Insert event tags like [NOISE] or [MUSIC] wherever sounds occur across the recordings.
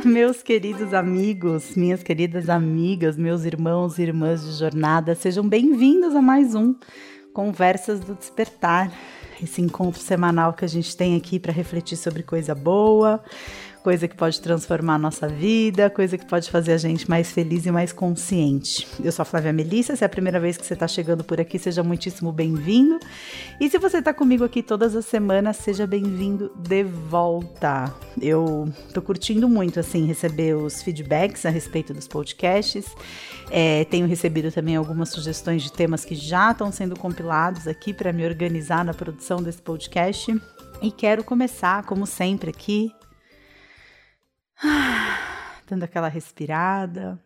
[LAUGHS] meus queridos amigos, minhas queridas amigas, meus irmãos e irmãs de jornada, sejam bem-vindos a mais um Conversas do Despertar, esse encontro semanal que a gente tem aqui para refletir sobre coisa boa, coisa que pode transformar a nossa vida, coisa que pode fazer a gente mais feliz e mais consciente. Eu sou a Flávia Melissa, se é a primeira vez que você está chegando por aqui, seja muitíssimo bem-vindo. E se você está comigo aqui todas as semanas, seja bem-vindo de volta. Eu tô curtindo muito, assim, receber os feedbacks a respeito dos podcasts. É, tenho recebido também algumas sugestões de temas que já estão sendo compilados aqui para me organizar na produção desse podcast. E quero começar, como sempre, aqui [SIGHS] dando aquela respirada.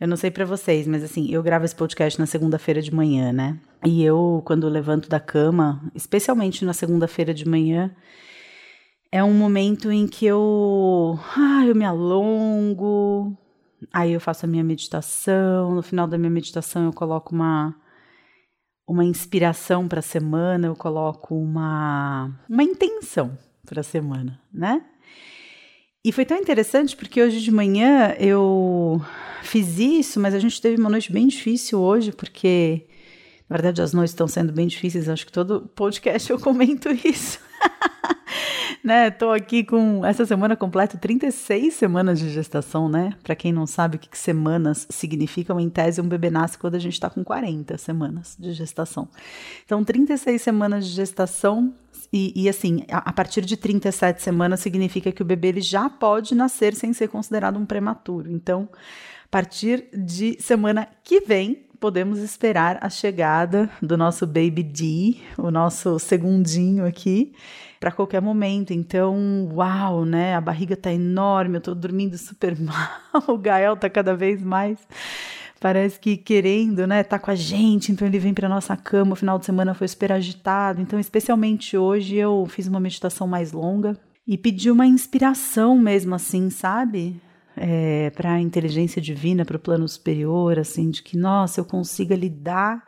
Eu não sei para vocês, mas assim, eu gravo esse podcast na segunda-feira de manhã, né? E eu, quando levanto da cama, especialmente na segunda-feira de manhã, é um momento em que eu, ah, eu me alongo, aí eu faço a minha meditação, no final da minha meditação eu coloco uma uma inspiração para a semana, eu coloco uma uma intenção para a semana, né? E foi tão interessante porque hoje de manhã eu fiz isso, mas a gente teve uma noite bem difícil hoje, porque na verdade as noites estão sendo bem difíceis, acho que todo podcast eu comento [LAUGHS] isso. [LAUGHS] né, tô aqui com essa semana completa 36 semanas de gestação, né? Para quem não sabe o que, que, semanas significam, em tese um bebê nasce quando a gente está com 40 semanas de gestação. Então, 36 semanas de gestação e, e, assim, a, a, partir de 37 semanas significa que o bebê ele já pode nascer sem ser considerado um prematuro. Então, a partir de semana que vem, podemos esperar a chegada do nosso baby D, o nosso segundinho aqui, para qualquer momento. Então, uau, né? A barriga tá enorme, eu tô dormindo super [LAUGHS] mal, o Gael tá cada vez mais parece que querendo, né, tá com a gente, então ele vem para nossa cama. O final de semana foi super agitado, então especialmente hoje eu fiz uma meditação mais longa e pedi uma inspiração mesmo assim, sabe? É, para a inteligência divina, para o plano superior, assim, de que, nossa, eu consiga lidar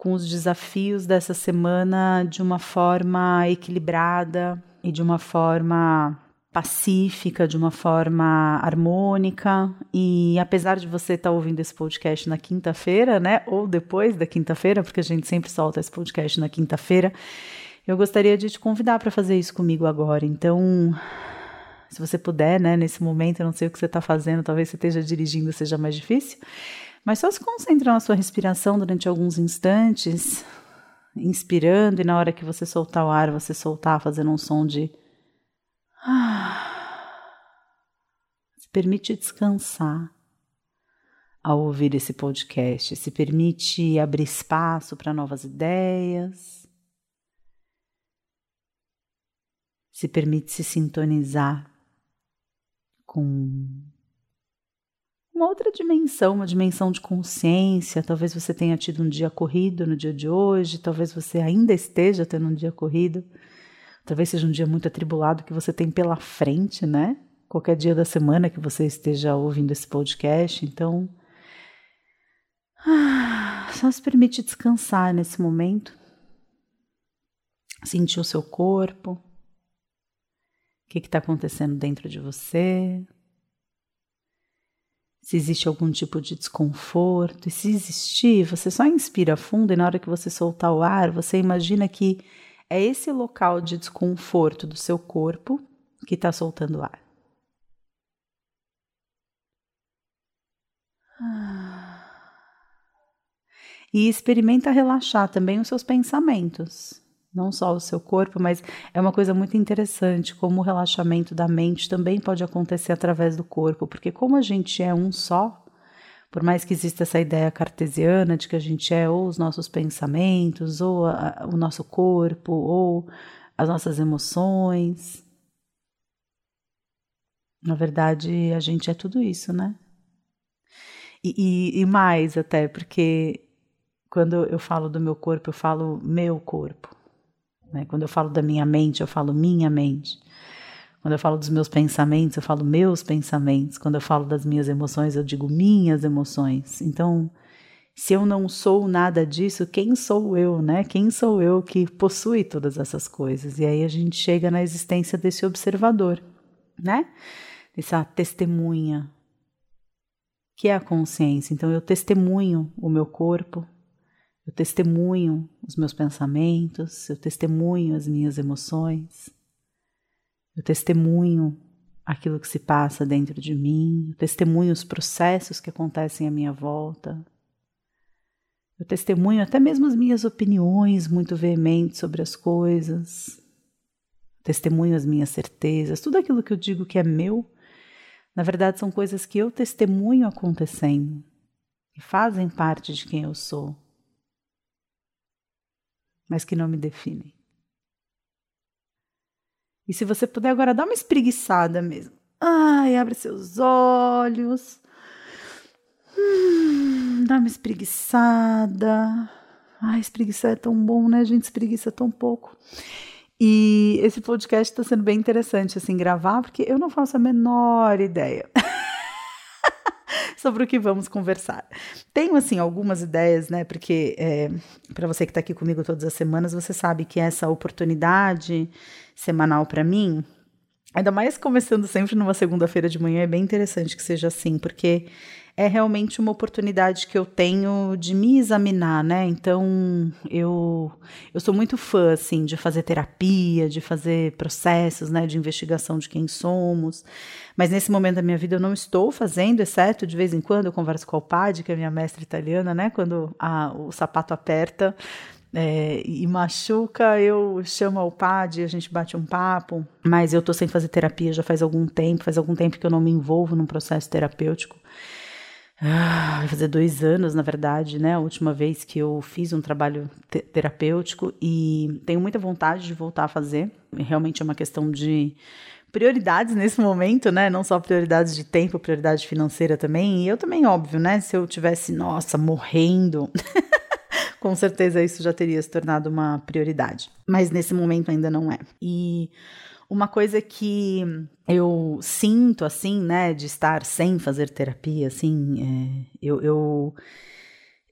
com os desafios dessa semana de uma forma equilibrada e de uma forma pacífica, de uma forma harmônica. E apesar de você estar tá ouvindo esse podcast na quinta-feira, né, ou depois da quinta-feira, porque a gente sempre solta esse podcast na quinta-feira, eu gostaria de te convidar para fazer isso comigo agora. Então, se você puder, né, nesse momento, eu não sei o que você está fazendo, talvez você esteja dirigindo, seja mais difícil, mas só se concentra na sua respiração durante alguns instantes, inspirando, e na hora que você soltar o ar, você soltar fazendo um som de se permite descansar ao ouvir esse podcast, se permite abrir espaço para novas ideias, se permite se sintonizar com uma outra dimensão, uma dimensão de consciência. Talvez você tenha tido um dia corrido no dia de hoje, talvez você ainda esteja tendo um dia corrido. Talvez seja um dia muito atribulado que você tem pela frente, né? Qualquer dia da semana que você esteja ouvindo esse podcast. Então, ah, só se permite descansar nesse momento. Sentir o seu corpo. O que está acontecendo dentro de você? Se existe algum tipo de desconforto. E se existir, você só inspira fundo e na hora que você soltar o ar, você imagina que é esse local de desconforto do seu corpo que está soltando ar. E experimenta relaxar também os seus pensamentos, não só o seu corpo, mas é uma coisa muito interessante como o relaxamento da mente também pode acontecer através do corpo, porque como a gente é um só, por mais que exista essa ideia cartesiana de que a gente é ou os nossos pensamentos, ou a, o nosso corpo, ou as nossas emoções. Na verdade, a gente é tudo isso, né? E, e, e mais até, porque quando eu falo do meu corpo, eu falo meu corpo. Né? Quando eu falo da minha mente, eu falo minha mente. Quando eu falo dos meus pensamentos, eu falo meus pensamentos. Quando eu falo das minhas emoções, eu digo minhas emoções. Então, se eu não sou nada disso, quem sou eu, né? Quem sou eu que possui todas essas coisas? E aí a gente chega na existência desse observador, né? Essa testemunha, que é a consciência. Então, eu testemunho o meu corpo, eu testemunho os meus pensamentos, eu testemunho as minhas emoções, eu testemunho aquilo que se passa dentro de mim, eu testemunho os processos que acontecem à minha volta. Eu testemunho até mesmo as minhas opiniões muito veementes sobre as coisas. Testemunho as minhas certezas, tudo aquilo que eu digo que é meu, na verdade são coisas que eu testemunho acontecendo, que fazem parte de quem eu sou, mas que não me definem. E se você puder agora dar uma espreguiçada mesmo. Ai, abre seus olhos. Hum, dá uma espreguiçada. Ai, espreguiçar é tão bom, né? A gente espreguiça tão pouco. E esse podcast está sendo bem interessante, assim, gravar, porque eu não faço a menor ideia. [LAUGHS] sobre o que vamos conversar. Tenho, assim, algumas ideias, né? Porque, é, para você que está aqui comigo todas as semanas, você sabe que essa oportunidade semanal para mim, ainda mais começando sempre numa segunda-feira de manhã, é bem interessante que seja assim, porque é realmente uma oportunidade que eu tenho de me examinar, né? Então, eu eu sou muito fã assim de fazer terapia, de fazer processos, né, de investigação de quem somos. Mas nesse momento da minha vida eu não estou fazendo, exceto de vez em quando eu converso com a Alpade, que é minha mestra italiana, né? Quando a, o sapato aperta, é, e machuca, eu chamo ao PAD, a gente bate um papo, mas eu tô sem fazer terapia já faz algum tempo, faz algum tempo que eu não me envolvo num processo terapêutico. Ah, vai fazer dois anos, na verdade, né? A última vez que eu fiz um trabalho te terapêutico e tenho muita vontade de voltar a fazer. Realmente é uma questão de prioridades nesse momento, né? Não só prioridades de tempo, prioridade financeira também. E eu também, óbvio, né? Se eu tivesse, nossa, morrendo. [LAUGHS] com certeza isso já teria se tornado uma prioridade. Mas nesse momento ainda não é. E uma coisa que eu sinto, assim, né, de estar sem fazer terapia, assim, é, eu, eu,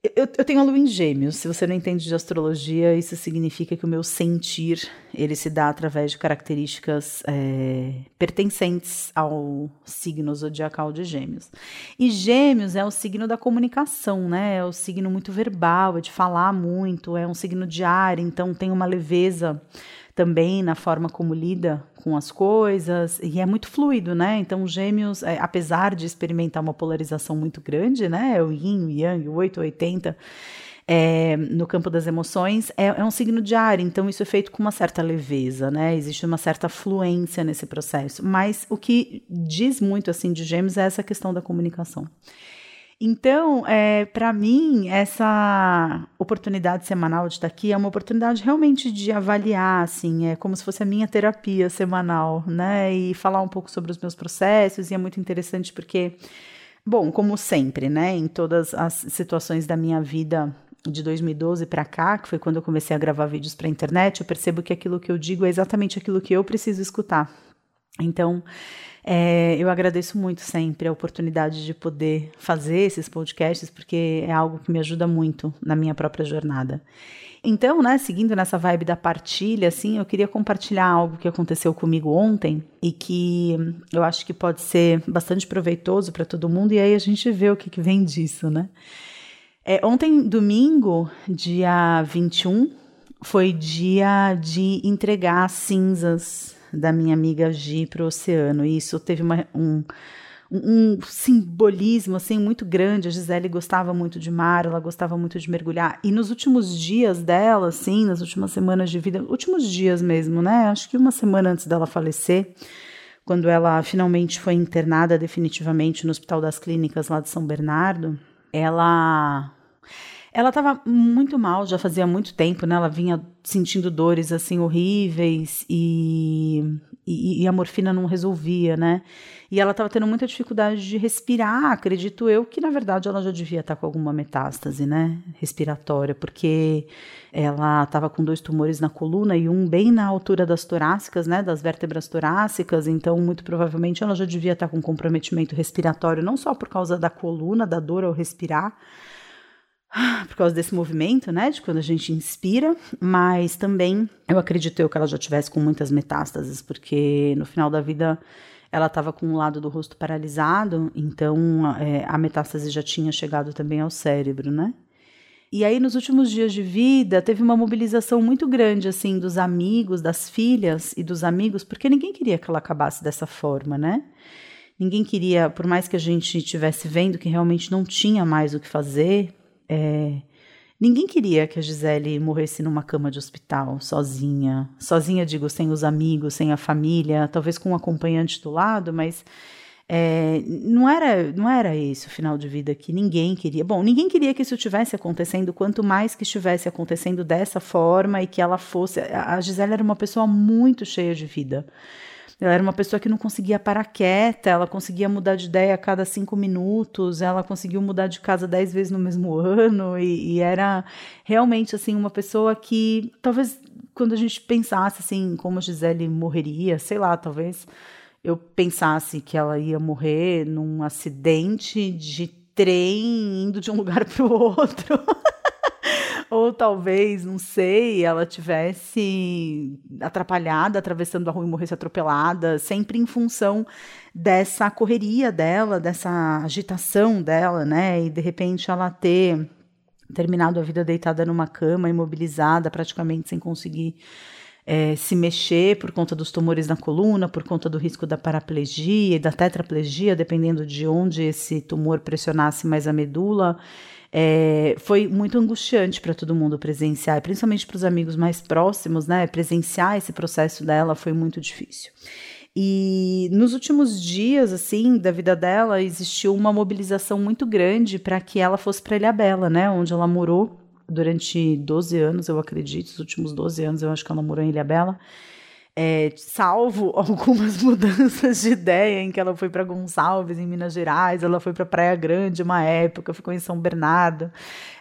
eu, eu, tenho a lua em gêmeos. Se você não entende de astrologia, isso significa que o meu sentir, ele se dá através de características é, pertencentes ao signo zodiacal de gêmeos. E gêmeos é o signo da comunicação, né, é o signo muito verbal, é de falar muito, é um signo de ar, então tem uma leveza também na forma como lida com as coisas, e é muito fluido, né? Então, Gêmeos, é, apesar de experimentar uma polarização muito grande, né? É o Yin, o Yang, o 880, é, no campo das emoções, é, é, um signo de ar, então isso é feito com uma certa leveza, né? Existe uma certa fluência nesse processo. Mas o que diz muito assim de Gêmeos é essa questão da comunicação. Então, é, para mim, essa oportunidade semanal de estar aqui é uma oportunidade realmente de avaliar, assim, é como se fosse a minha terapia semanal, né? E falar um pouco sobre os meus processos, e é muito interessante porque, bom, como sempre, né, em todas as situações da minha vida de 2012 para cá, que foi quando eu comecei a gravar vídeos para internet, eu percebo que aquilo que eu digo é exatamente aquilo que eu preciso escutar. Então, é, eu agradeço muito sempre a oportunidade de poder fazer esses podcasts, porque é algo que me ajuda muito na minha própria jornada. Então, né, seguindo nessa vibe da partilha, assim, eu queria compartilhar algo que aconteceu comigo ontem e que eu acho que pode ser bastante proveitoso para todo mundo, e aí a gente vê o que, que vem disso, né? É, ontem, domingo, dia 21, foi dia de entregar cinzas da minha amiga Gi para o oceano. E isso teve uma, um, um simbolismo assim muito grande. A Gisele gostava muito de mar, ela gostava muito de mergulhar. E nos últimos dias dela, assim, nas últimas semanas de vida, últimos dias mesmo, né? Acho que uma semana antes dela falecer, quando ela finalmente foi internada definitivamente no Hospital das Clínicas lá de São Bernardo, ela ela estava muito mal, já fazia muito tempo, né? Ela vinha sentindo dores assim horríveis e, e, e a morfina não resolvia, né? E ela estava tendo muita dificuldade de respirar. Acredito eu que na verdade ela já devia estar tá com alguma metástase, né? Respiratória, porque ela estava com dois tumores na coluna e um bem na altura das torácicas, né? Das vértebras torácicas. Então, muito provavelmente ela já devia estar tá com comprometimento respiratório, não só por causa da coluna, da dor ao respirar [SIGHS] por causa desse movimento, né, de quando a gente inspira, mas também eu acredito eu que ela já tivesse com muitas metástases, porque no final da vida ela estava com o lado do rosto paralisado, então é, a metástase já tinha chegado também ao cérebro, né? E aí, nos últimos dias de vida, teve uma mobilização muito grande, assim, dos amigos, das filhas e dos amigos, porque ninguém queria que ela acabasse dessa forma, né? Ninguém queria, por mais que a gente estivesse vendo que realmente não tinha mais o que fazer, é, ninguém queria que a Gisele morresse numa cama de hospital, sozinha. Sozinha, digo, sem os amigos, sem a família, talvez com um acompanhante do lado, mas é, não era não era esse o final de vida que ninguém queria. Bom, ninguém queria que isso estivesse acontecendo, quanto mais que estivesse acontecendo dessa forma e que ela fosse. A Gisele era uma pessoa muito cheia de vida. Ela era uma pessoa que não conseguia parar quieta, ela conseguia mudar de ideia a cada cinco minutos, ela conseguiu mudar de casa dez vezes no mesmo [LAUGHS] ano, e, e era realmente assim uma pessoa que talvez quando a gente pensasse assim como a Gisele morreria, sei lá, talvez eu pensasse que ela ia morrer num acidente de trem indo de um [LAUGHS] lugar para o outro. Ou talvez, não sei, ela tivesse atrapalhada, atravessando a rua e morresse atropelada, sempre em função dessa correria dela, dessa agitação dela, né? E de repente ela ter terminado a vida deitada numa cama, imobilizada, praticamente sem conseguir é, se mexer por conta dos tumores na coluna, por conta do risco da paraplegia e da tetraplegia, dependendo de onde esse tumor pressionasse mais a medula. É, foi muito angustiante para todo mundo presenciar, principalmente para os amigos mais próximos, né? Presenciar esse processo dela foi muito difícil. E nos últimos dias, assim, da vida dela, existiu uma mobilização muito grande para que ela fosse para Ilhabela, né? Onde ela morou durante 12 anos, eu acredito, os últimos 12 anos eu acho que ela morou em Ilhabela. É, salvo [LAUGHS] algumas mudanças de ideia em que ela foi para Gonçalves, em Minas Gerais, ela foi para Praia Grande uma época, ficou em São Bernardo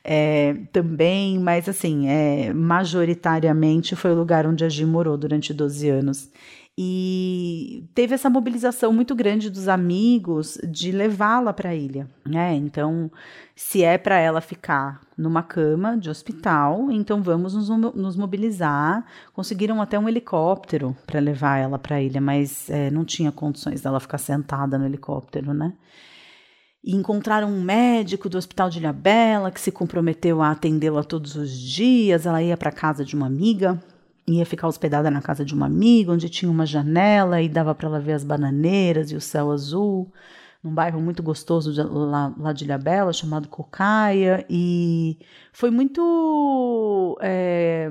é, também, mas assim, é, majoritariamente foi o lugar onde a Gi morou durante 12 anos. E teve essa mobilização muito grande dos amigos de levá-la para a ilha, né? Então, se é para ela ficar numa cama de hospital, então vamos nos, nos mobilizar. Conseguiram até um helicóptero para levar ela para a ilha, mas é, não tinha condições dela ficar sentada no helicóptero, né? E encontraram um médico do Hospital de Ilhabela que se comprometeu a atendê-la todos os dias. Ela ia para casa de uma amiga ia ficar hospedada na casa de uma amiga, onde tinha uma janela e dava para ela ver as bananeiras e o céu azul, num bairro muito gostoso de, lá, lá, de Ilhabela, chamado Cocaia, e foi muito é,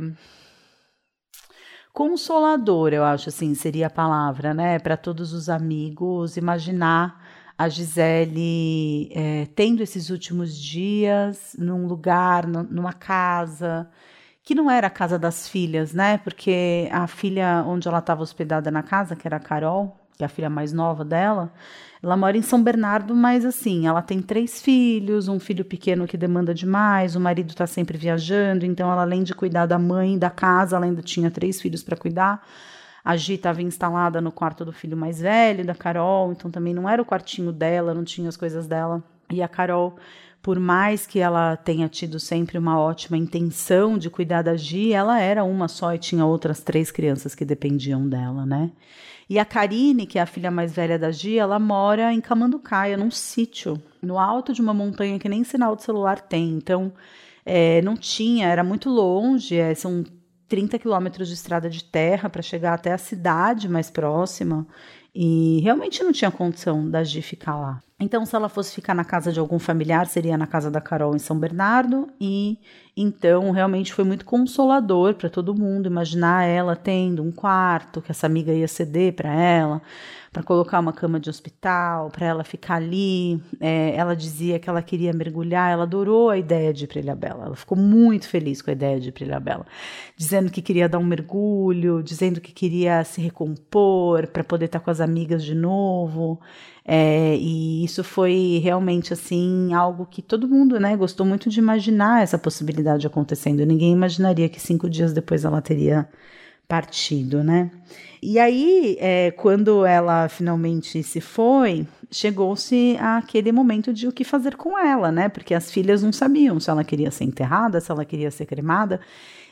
consolador, eu acho assim, seria a palavra, né, para todos os amigos, imaginar a Gisele é, tendo esses últimos dias num lugar, numa casa, que não era a casa das filhas, né? Porque a filha onde ela estava hospedada na casa, que era a Carol, que é a filha mais nova dela, ela mora em São Bernardo, mas assim, ela tem três filhos, um filho pequeno que demanda demais, o marido está sempre viajando, então ela além de cuidar da mãe da casa, ela ainda tinha três filhos para cuidar. A Gi estava instalada no quarto do filho mais velho, da Carol, então também não era o quartinho dela, não tinha as coisas dela. E a Carol por mais que ela tenha tido sempre uma ótima intenção de cuidar da Gi, ela era uma só e tinha outras três crianças que dependiam dela, né? E a Karine, que é a filha mais velha da Gi, ela mora em Camanducaia, num sítio, no alto de uma montanha que nem sinal de celular tem. Então, é, não tinha, era muito longe, é, são 30 quilômetros de estrada de terra para chegar até a cidade mais próxima. E realmente não tinha condição da Gi ficar lá. Então, se ela fosse ficar na casa de algum familiar, seria na casa da Carol em São Bernardo. E então, realmente foi muito consolador para todo mundo imaginar ela tendo um quarto que essa amiga ia ceder para ela, para colocar uma cama de hospital, para ela ficar ali. É, ela dizia que ela queria mergulhar, ela adorou a ideia de ir para Ilhabela. Ela ficou muito feliz com a ideia de ir para Ilhabela, dizendo que queria dar um mergulho, dizendo que queria se recompor para poder estar com as amigas de novo. É, e isso foi realmente assim algo que todo mundo né, gostou muito de imaginar essa possibilidade acontecendo. Ninguém imaginaria que cinco dias depois ela teria partido, né? E aí, é, quando ela finalmente se foi, chegou-se aquele momento de o que fazer com ela, né? Porque as filhas não sabiam se ela queria ser enterrada, se ela queria ser cremada.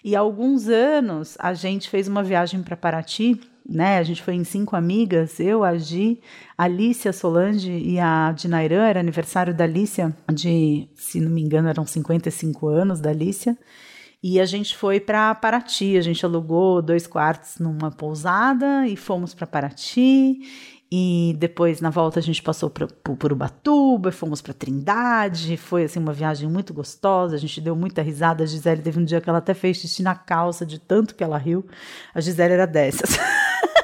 E há alguns anos a gente fez uma viagem para Paraty né? A gente foi em cinco amigas, eu, a Gi, a Alicia Solange e a Dinairã, era aniversário da Alicia, de, se não me engano, eram 55 anos da Alicia. E a gente foi para Paraty, a gente alugou dois quartos numa pousada e fomos para Paraty. E depois, na volta, a gente passou por, por Ubatuba, fomos para Trindade. Foi assim uma viagem muito gostosa. A gente deu muita risada. A Gisele teve um dia que ela até fez xixi na calça de tanto que ela riu. A Gisele era dessas.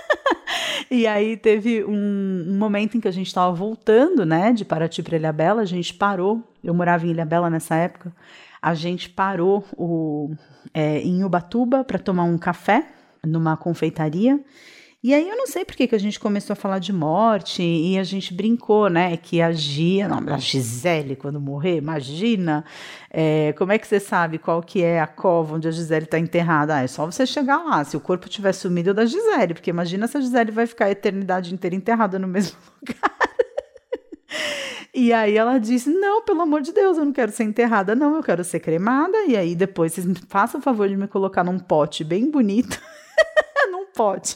[LAUGHS] e aí teve um, um, momento em que a gente estava voltando, né, de Paraty para Ilhabela. A gente parou. Eu morava em Ilhabela nessa época a gente parou o, é, em Ubatuba para tomar um café numa confeitaria. E aí eu não sei por que, a gente começou a falar de morte e a gente brincou, né? Que a Gia, não, a Gisele quando morrer, imagina, é, como é que você sabe qual que é a cova onde a Gisele está enterrada? Ah, é só você chegar lá, se o corpo tiver sumido da Gisele, porque imagina se a Gisele vai ficar a eternidade inteira enterrada no mesmo [LAUGHS] lugar. E aí ela disse: Não, pelo amor de Deus, eu não quero ser enterrada, não, eu quero ser cremada. E aí depois vocês façam o favor de me colocar num pote bem bonito. [LAUGHS] pote.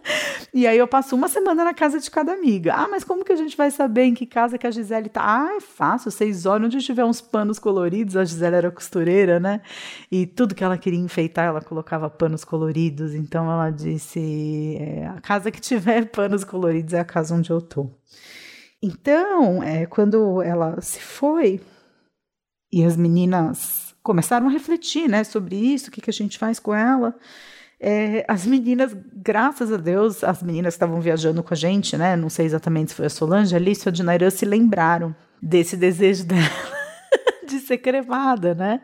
[LAUGHS] e aí eu passo uma semana na casa de cada amiga. Ah, mas como que a gente vai saber em que casa que a Gisele tá? Ah, é fácil, vocês olham onde tiver uns panos coloridos, a Gisele era costureira, né? E tudo que ela queria enfeitar, ela colocava panos coloridos. Então ela disse: é, a casa que tiver [LAUGHS] panos coloridos é a casa onde eu tô. Então, é, quando ela se foi e as meninas começaram a refletir, né, sobre isso, o que, que a gente faz com ela, é, as meninas, graças a Deus, as meninas que estavam viajando com a gente, né, não sei exatamente se foi a Solange, a Alice ou a Dinairã, se lembraram desse desejo dela [LAUGHS] de ser cremada, né?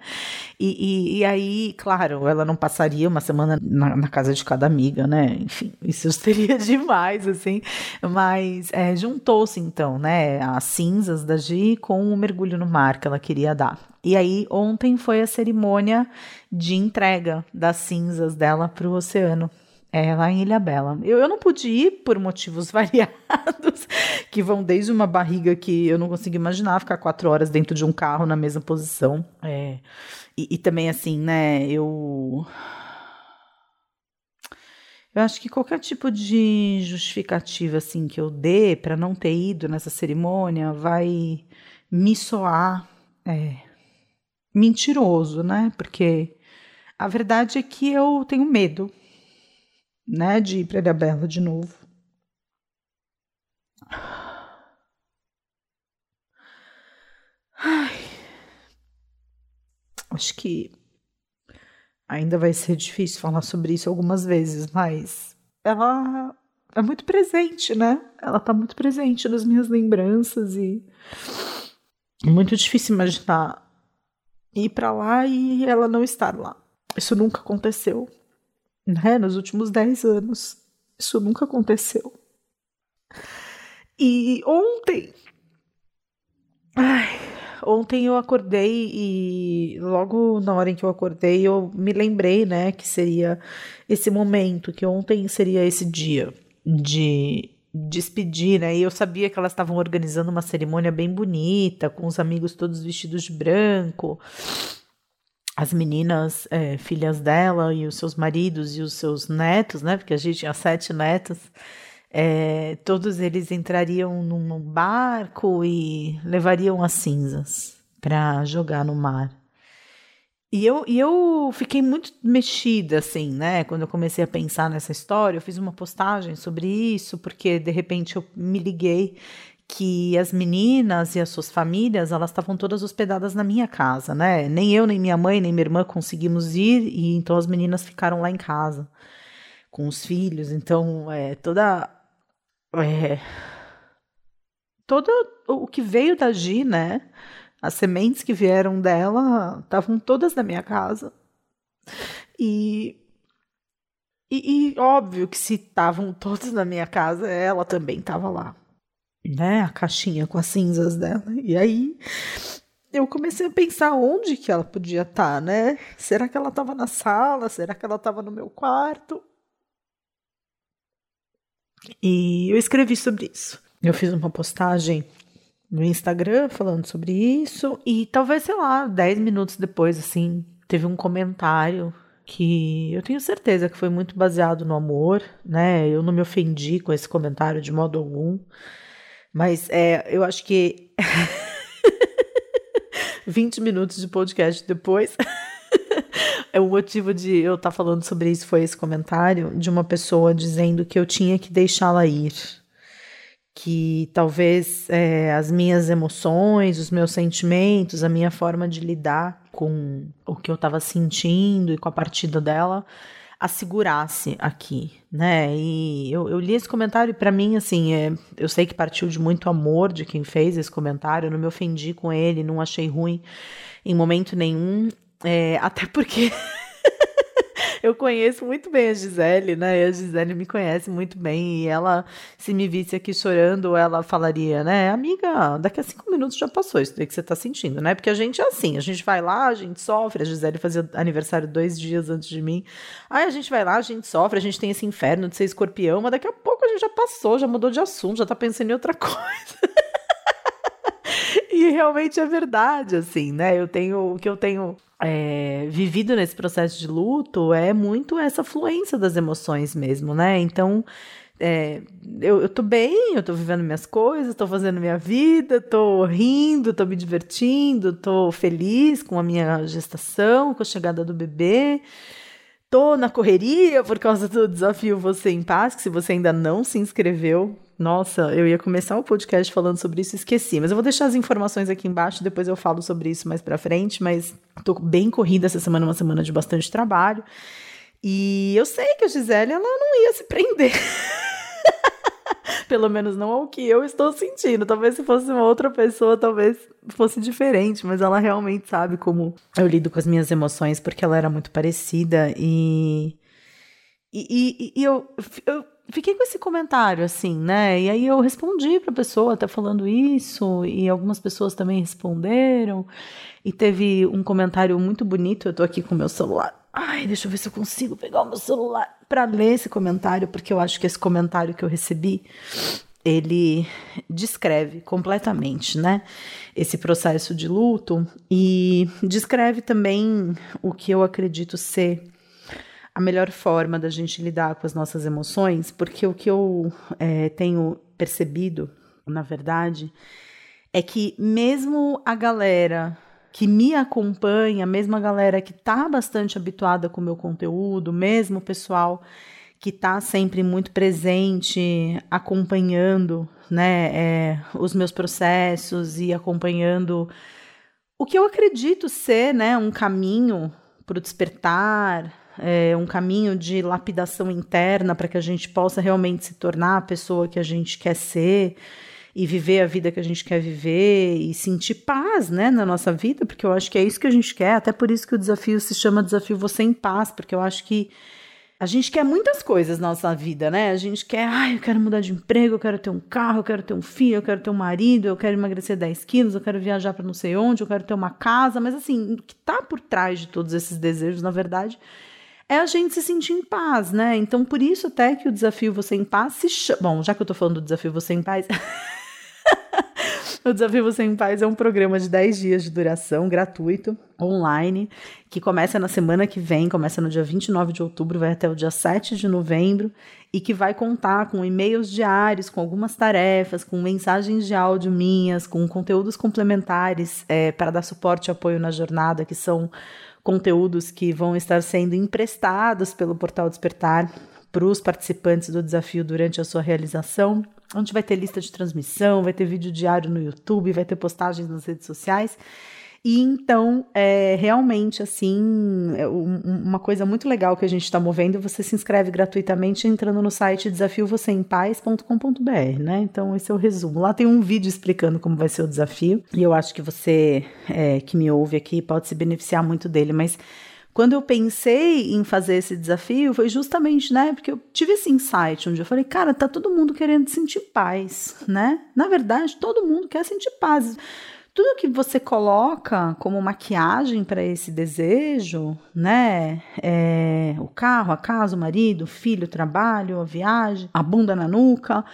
E, e, e, aí, claro, ela não passaria uma semana na, na, casa de cada amiga, né? Enfim, isso [LAUGHS] seria demais, assim. Mas é, juntou-se, então, né, as cinzas da Gi com o mergulho no mar que ela queria dar. E aí, ontem foi a cerimônia de entrega das cinzas dela para o oceano. É, lá em Ilha Bela. Eu, eu não pude ir por motivos [LAUGHS] variados, que vão desde uma barriga que eu não consigo imaginar ficar quatro horas dentro de um carro na mesma posição. É, e, e também, assim, né, eu. Eu acho que qualquer tipo de justificativa assim que eu dê para não ter ido nessa cerimônia vai me soar é, mentiroso, né? Porque a verdade é que eu tenho medo né, de ir para Ilha Bela de novo. Ai, acho que ainda vai ser difícil falar sobre isso algumas vezes, mas ela é muito presente, né? Ela tá muito presente nas minhas lembranças e é muito difícil imaginar ir para lá e ela não estar lá. Isso nunca aconteceu né, nos últimos 10 anos. Isso nunca aconteceu. E ontem. Ai, ontem eu acordei e logo na hora em que eu acordei eu me lembrei, né, que seria esse momento, que ontem seria esse dia de despedir, né? E eu sabia que elas estavam organizando uma cerimônia bem bonita, com os amigos todos vestidos de branco as meninas, é, filhas dela e os seus maridos e os seus netos, né? Porque a gente tinha sete netos. É, todos eles entrariam num barco e levariam as cinzas para jogar no mar. E eu, e eu fiquei muito mexida, assim, né? Quando eu comecei a pensar nessa história, eu fiz uma postagem sobre isso, porque de repente eu me liguei que as meninas e as suas famílias, elas estavam todas hospedadas na minha casa, né? Nem eu, nem minha mãe, nem minha irmã conseguimos ir, e então as meninas ficaram lá em casa com os filhos. Então, é, toda. É, todo o que veio da Gi, né? As sementes que vieram dela estavam todas na minha casa. E, e, e óbvio que se estavam todas na minha casa, ela também estava lá né, a caixinha com as cinzas dela. E aí eu comecei a pensar onde que ela podia estar, tá, né? Será que ela estava na sala? Será que ela estava no meu quarto? E eu escrevi sobre isso. Eu fiz uma postagem no Instagram falando sobre isso e talvez, sei lá, 10 minutos depois, assim, teve um comentário que eu tenho certeza que foi muito baseado no amor, né? Eu não me ofendi com esse comentário de modo algum, mas é, eu acho que [LAUGHS] 20 minutos de podcast depois. [LAUGHS] é o motivo de eu estar tá falando sobre isso foi esse comentário de uma pessoa dizendo que eu tinha que deixá-la ir. Que talvez é, as minhas emoções, os meus sentimentos, a minha forma de lidar com o que eu estava sentindo e com a partida dela assegurasse aqui, né? E eu, eu li esse comentário e para mim, assim, é, eu sei que partiu de muito amor de quem fez esse comentário, eu não me ofendi com ele, não achei ruim em momento nenhum, é, até porque [LAUGHS] eu conheço muito bem a Gisele, né? A Gisele me conhece muito bem. E ela, se me visse aqui chorando, ela falaria, né? Amiga, daqui a cinco minutos já passou isso daí que você tá sentindo, né? Porque a gente é assim, a gente vai lá, a gente sofre. A Gisele fazia aniversário dois dias antes de mim. Aí a gente vai lá, a gente sofre, a gente tem esse inferno de ser escorpião, mas daqui a pouco a gente já passou, já mudou de assunto, já tá pensando em outra [LAUGHS] coisa. E realmente é verdade, assim, né? Eu tenho o que eu tenho é, vivido nesse processo de luto é muito essa fluência das emoções mesmo, né? Então, é, eu, eu tô bem, eu tô vivendo minhas coisas, tô fazendo minha vida, tô rindo, tô me divertindo, tô feliz com a minha gestação, com a chegada do bebê. Tô na correria por causa do desafio Você em Paz, que se você ainda não se inscreveu, nossa, eu ia começar o podcast falando sobre isso e esqueci. Mas eu vou deixar as informações aqui embaixo, depois eu falo sobre isso mais pra frente. Mas tô bem corrida essa semana, uma semana de bastante trabalho. E eu sei que a Gisele, ela não ia se prender. [LAUGHS] Pelo menos não ao que eu estou sentindo. Talvez se fosse uma outra pessoa, talvez fosse diferente, mas ela realmente sabe como eu lido com as minhas emoções, porque ela era muito parecida e. E, e, e eu, eu fiquei com esse comentário, assim, né? E aí eu respondi para a pessoa, até falando isso, e algumas pessoas também responderam. E teve um comentário muito bonito. Eu tô aqui com o meu celular. Ai, deixa eu ver se eu consigo pegar o meu celular para ler esse comentário, porque eu acho que esse comentário que eu recebi ele descreve completamente, né, esse processo de luto e descreve também o que eu acredito ser a melhor forma da gente lidar com as nossas emoções, porque o que eu é, tenho percebido, na verdade, é que mesmo a galera que me acompanha, mesmo a galera que está bastante habituada com o meu conteúdo, mesmo o pessoal que está sempre muito presente, acompanhando né, é, os meus processos e acompanhando o que eu acredito ser né, um caminho para o despertar, é, um caminho de lapidação interna para que a gente possa realmente se tornar a pessoa que a gente quer ser e viver a vida que a gente quer viver e sentir paz, né, na nossa vida, porque eu acho que é isso que a gente quer, até por isso que o desafio se chama Desafio Você em Paz, porque eu acho que a gente quer muitas coisas na nossa vida, né? A gente quer, ai, eu quero mudar de emprego, eu quero ter um carro, eu quero ter um filho, eu quero ter um marido, eu quero emagrecer 10 quilos, eu quero viajar para não sei onde, eu quero ter uma casa, mas assim, o que tá por trás de todos esses desejos, na verdade, é a gente se sentir em paz, né? Então, por isso até que o desafio Você em Paz se chama. Bom, já que eu tô falando do desafio Você em Paz. [LAUGHS] o Desafio Você em Paz é um programa de 10 dias de duração, gratuito, online, que começa na semana que vem, começa no dia 29 de outubro, vai até o dia 7 de novembro, e que vai contar com e-mails diários, com algumas tarefas, com mensagens de áudio minhas, com conteúdos complementares é, para dar suporte e apoio na jornada, que são conteúdos que vão estar sendo emprestados pelo Portal Despertar para os participantes do desafio durante a sua realização, onde vai ter lista de transmissão, vai ter vídeo diário no YouTube, vai ter postagens nas redes sociais. E então, é realmente assim, é uma coisa muito legal que a gente está movendo. Você se inscreve gratuitamente entrando no site desafiovocêempaz.com.br, né? Então, esse é o resumo. Lá tem um vídeo explicando como vai ser o desafio, e eu acho que você é, que me ouve aqui pode se beneficiar muito dele, mas quando eu pensei em fazer esse desafio, foi justamente, né, porque eu tive esse insight onde eu falei, cara, tá todo mundo querendo sentir paz, né? Na verdade, todo mundo quer sentir paz tudo que você coloca como maquiagem para esse desejo, né? É, o carro, a casa, o marido, o filho, o trabalho, a viagem, a bunda na nuca.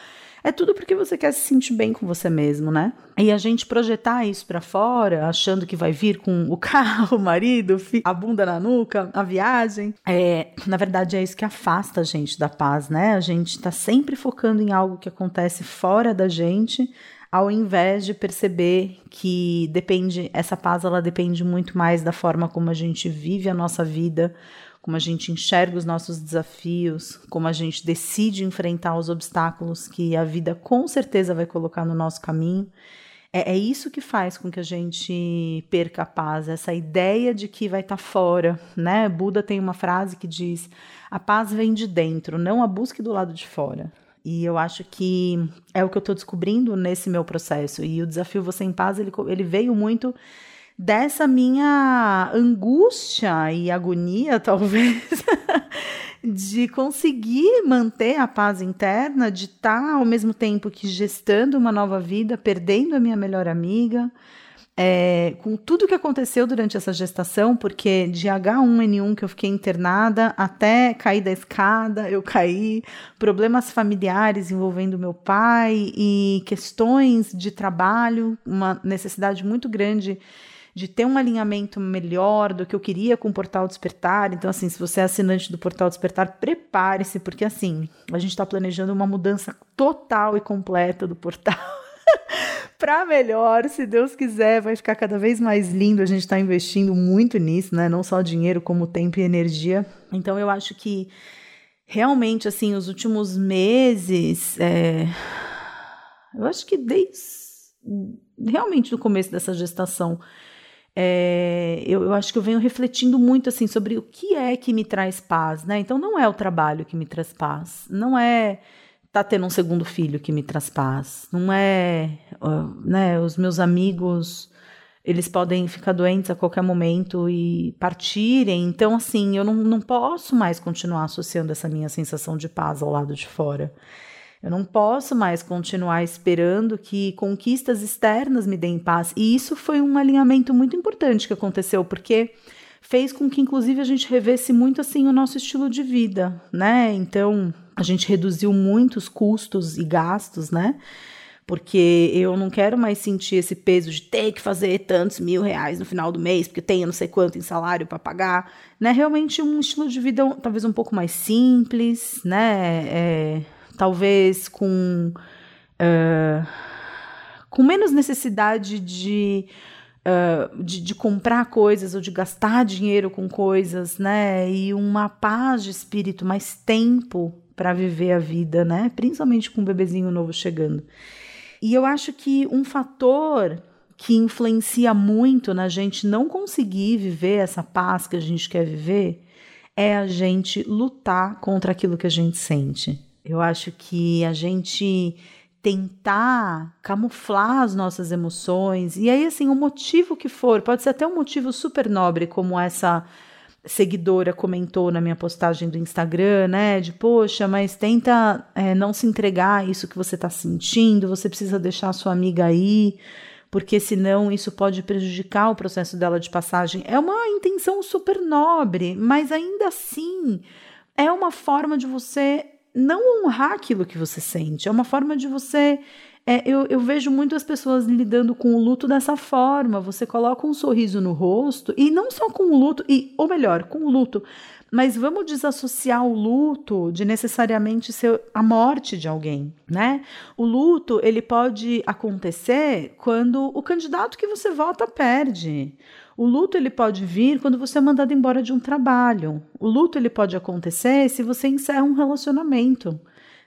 É tudo porque você quer se sentir bem com você mesmo, né? E a gente projetar isso para fora, achando que vai vir com o [LAUGHS] carro, o marido, a bunda na nuca, a viagem, é, na verdade é isso que afasta a gente da paz, né? A gente tá sempre focando em algo que acontece fora da gente, ao invés de perceber que depende, essa paz ela depende muito mais da forma como a gente vive a nossa vida, como a gente enxerga os nossos desafios, como a gente decide enfrentar os obstáculos que a vida com certeza vai colocar no nosso caminho. É, é isso que faz com que a gente perca a paz, essa ideia de que vai estar tá fora, né? Buda tem uma frase que diz: a paz vem de dentro, não a busca do lado de fora. E eu acho que é o que eu estou descobrindo nesse meu processo. E o desafio Você em Paz, ele, ele veio muito dessa minha angústia e agonia, [LAUGHS] talvez, de conseguir manter a paz interna, de estar tá, ao mesmo tempo que gestando uma nova vida, perdendo a minha melhor amiga. É, com tudo que aconteceu durante essa gestação, porque de H1N1 que eu fiquei internada até cair da escada, eu caí, problemas familiares envolvendo meu pai e questões de trabalho, uma necessidade muito grande de ter um alinhamento melhor do que eu queria com o Portal Despertar. Então, assim, se você é assinante do Portal Despertar, prepare-se, porque assim, a gente está planejando uma mudança total e completa do portal. [LAUGHS] para melhor, se Deus quiser, vai ficar cada vez mais lindo. A gente está investindo muito nisso, né? Não só dinheiro, como tempo e energia. Então, eu acho que realmente, assim, os últimos meses, é... eu acho que desde realmente no começo dessa gestação, é, eu, eu, acho que eu venho refletindo muito assim sobre o que é que me traz paz, né? Então não é o trabalho que me traz paz, não é tá tendo um segundo filho que me traz paz, não é, né? Os meus amigos eles podem ficar doentes a qualquer momento e partirem. Então, assim, eu não, não posso mais continuar associando essa minha sensação de paz ao lado de fora. Eu não posso mais continuar esperando que conquistas externas me deem paz. E isso foi um alinhamento muito importante que aconteceu, porque fez com que, inclusive, a gente revesse muito assim o nosso estilo de vida, né? Então, a gente reduziu muito os custos e gastos, né? Porque eu não quero mais sentir esse peso de ter que fazer tantos mil reais no final do mês, porque tenho não sei quanto em salário para pagar, né? Realmente um estilo de vida talvez um pouco mais simples, né? É, talvez com, uh, com menos necessidade de, uh, de, de, comprar coisas ou de gastar dinheiro com coisas, né? E uma paz de espírito, mais tempo para viver a vida, né? Principalmente com um bebezinho novo chegando. E eu acho que um fator que influencia muito na gente não conseguir viver essa paz que a gente quer viver é a gente lutar contra aquilo que a gente sente. Eu acho que a gente tentar camuflar as nossas emoções, e aí, assim, o motivo que for, pode ser até um motivo super nobre, como essa seguidora comentou na minha postagem do Instagram, né? De poxa, mas tenta é, não se entregar a isso que você está sentindo, você precisa deixar a sua amiga aí, porque senão isso pode prejudicar o processo dela de passagem. É uma intenção super nobre, mas ainda assim é uma forma de você não honrar aquilo que você sente. É uma forma de você. É, eu, eu vejo muitas pessoas lidando com o luto dessa forma. Você coloca um sorriso no rosto, e não só com o luto, e, ou melhor, com o luto, mas vamos desassociar o luto de necessariamente ser a morte de alguém, né? O luto, ele pode acontecer quando o candidato que você vota perde. O luto ele pode vir quando você é mandado embora de um trabalho. O luto ele pode acontecer se você encerra um relacionamento.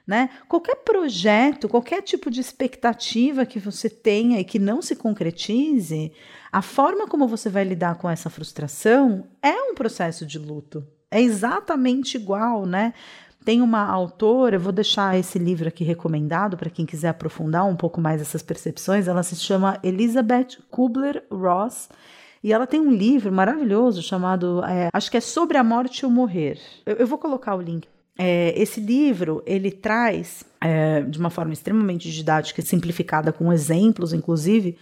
Né? Qualquer projeto, qualquer tipo de expectativa que você tenha e que não se concretize, a forma como você vai lidar com essa frustração é um processo de luto. É exatamente igual, né? Tem uma autora, eu vou deixar esse livro aqui recomendado para quem quiser aprofundar um pouco mais essas percepções. Ela se chama Elizabeth Kubler-Ross e ela tem um livro maravilhoso chamado, é, acho que é Sobre a Morte e o Morrer. Eu, eu vou colocar o link. É, esse livro ele traz é, de uma forma extremamente didática e simplificada, com exemplos, inclusive,